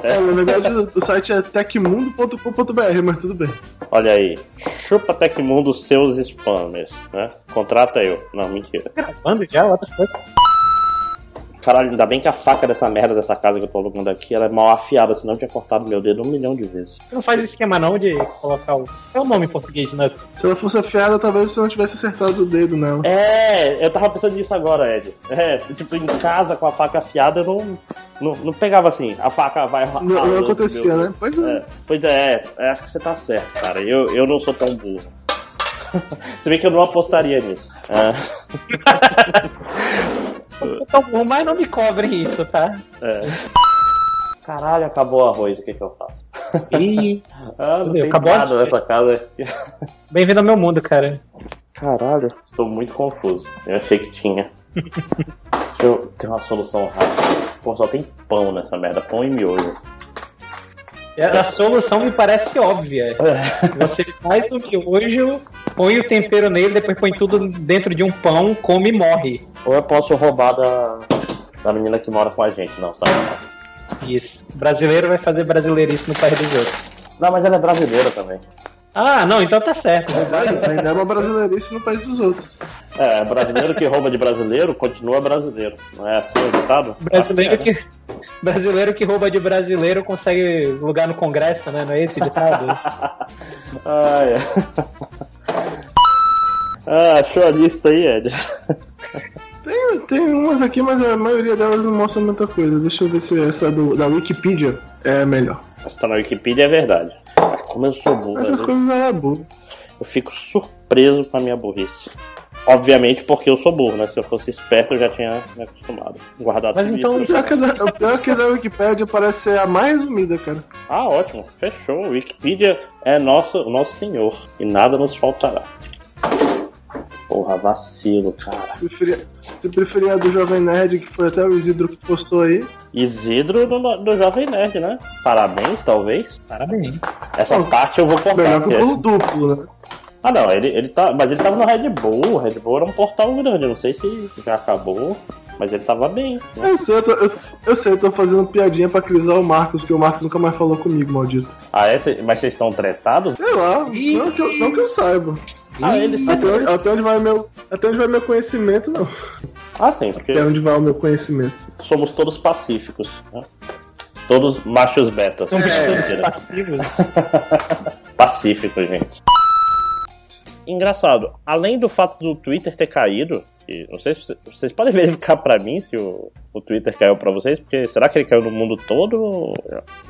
C: É, na verdade, o site é tecmundo.com.br, mas tudo bem.
B: Olha aí. Chupa Tecmundo seus spammers, né? Contrata eu. Não, mentira.
A: Gravando já, outras coisas.
B: Caralho, ainda bem que a faca dessa merda dessa casa que eu tô alugando aqui, ela é mal afiada, senão eu tinha cortado meu dedo um milhão de vezes.
A: Você não faz esquema não de colocar o. É o nome em português, né?
C: Se ela fosse afiada, talvez você não tivesse acertado o dedo nela.
B: É, eu tava pensando nisso agora, Ed. É, tipo, em casa com a faca afiada eu não, não, não pegava assim, a faca vai
C: Não, não acontecia, né? Pois é.
B: É, pois é, é, acho que você tá certo, cara. Eu, eu não sou tão burro. [laughs] Você vê que eu não apostaria nisso. É, [laughs]
A: Tá bom, mas não me cobrem isso, tá?
B: é. Caralho, acabou o arroz, o que, que eu faço?
A: E [laughs]
B: Ah, não tem
A: Acabou
B: nada nessa casa.
A: bem-vindo ao meu mundo, cara.
B: Caralho, estou muito confuso. Eu achei que tinha. [laughs] Deixa eu ter uma solução rápida. Pô, só tem pão nessa merda, pão e miojo.
A: A solução me parece óbvia. Você faz o miojo, põe o tempero nele, depois põe tudo dentro de um pão, come e morre.
B: Ou eu posso roubar da, da menina que mora com a gente, não, sabe?
A: Isso. Brasileiro vai fazer brasileirice no país dos outros.
B: Não, mas ela é brasileira também.
A: Ah, não, então tá certo. [laughs]
C: Ainda é uma brasileirice no país dos outros.
B: É, brasileiro que rouba de brasileiro continua brasileiro. Não é assim o ditado?
A: Brasileiro que, brasileiro que rouba de brasileiro consegue lugar no Congresso, né? Não é esse o ditado?
B: Ah, é. Ah, achou a lista aí, Ed?
C: Tem, tem umas aqui, mas a maioria delas não mostra muita coisa. Deixa eu ver se essa do, da Wikipedia é melhor.
B: Mas tá na Wikipedia é verdade. Ah, Como eu sou burro,
C: Essas
B: vezes
C: coisas é burro.
B: eu fico surpreso com a minha burrice. Obviamente porque eu sou burro, né? Se eu fosse esperto eu já tinha me acostumado. Guardado
A: Mas então.
C: O pior, que o pior que a Wikipedia parece ser a mais resumida, cara.
B: Ah, ótimo. Fechou. Wikipedia é nosso, nosso senhor. E nada nos faltará. Porra, vacilo, cara.
C: Se preferia, se preferia a do Jovem Nerd, que foi até o Isidro que postou aí.
B: Isidro do, do Jovem Nerd, né? Parabéns, talvez.
A: Parabéns.
B: Essa parte eu vou cortar.
C: Melhor que o pulo duplo, né?
B: Ah, não, ele, ele tá. Mas ele tava no Red Bull. O Red Bull era um portal grande. Eu não sei se já acabou, mas ele tava bem. né?
C: Eu sei, eu, tô, eu, eu sei, eu tô fazendo piadinha pra crisar o Marcos, porque o Marcos nunca mais falou comigo, maldito.
B: Ah, é? Mas vocês estão tretados?
C: Sei lá, não que, eu, não que eu saiba.
B: Ah, eles
C: Até onde, até onde vai meu, até onde vai meu conhecimento, não.
B: Ah, sim, porque
C: Até onde vai o meu conhecimento.
B: somos todos pacíficos. Né? Todos machos betas.
A: São todos passivos. [laughs]
B: Pacíficos, gente. Engraçado, além do fato do Twitter ter caído, e não sei se vocês- vocês podem [laughs] verificar pra mim se o, o Twitter caiu pra vocês, porque será que ele caiu no mundo todo? Ou,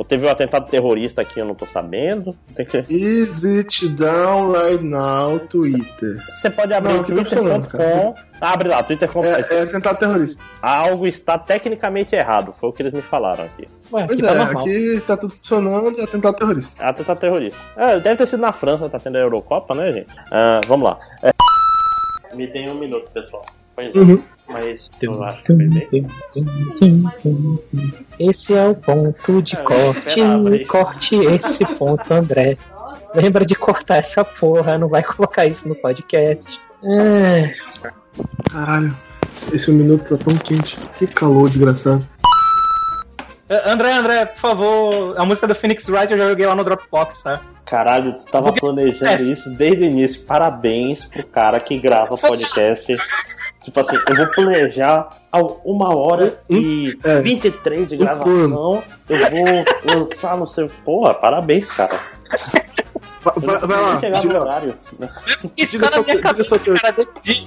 B: teve um atentado terrorista aqui eu não tô sabendo? Tem que-
C: Is it down right now, Twitter?
B: Você pode abrir
C: Não,
B: o
C: tá
B: twitter.com. Abre lá, twitter.com.
C: É, é atentado terrorista.
B: Algo está tecnicamente errado, foi o que eles me falaram aqui.
A: Ué,
C: Pois
A: aqui
C: é,
A: tá normal.
C: aqui tá tudo funcionando, é atentado terrorista.
B: É atentado terrorista. É, deve ter sido na França, tá tendo a Eurocopa, né, gente? Ah, vamos lá. É. Me tem um minuto, pessoal. Pois é.
C: Uhum.
B: Mas eu acho que.
A: Esse é o ponto de
B: É, eu
A: corte. Corte esse ponto, André. Lembra de cortar essa porra, não vai colocar isso no podcast. É,
C: Caralho, esse esse minuto tá tão quente. Que calor, desgraçado.
A: André, André, por favor, a música do Phoenix Wright eu já joguei lá no Dropbox, tá?
B: Caralho, tu tava planejando isso desde o início. Parabéns pro cara que grava podcast. Tipo assim, eu vou planejar a uma hora e
C: É.
B: 23 de gravação. Eu vou lançar no seu. Porra, parabéns, cara.
C: Vai, vai- vai lá, diga,
B: horário.
A: Isso
C: diga teoria.
A: cara, desde-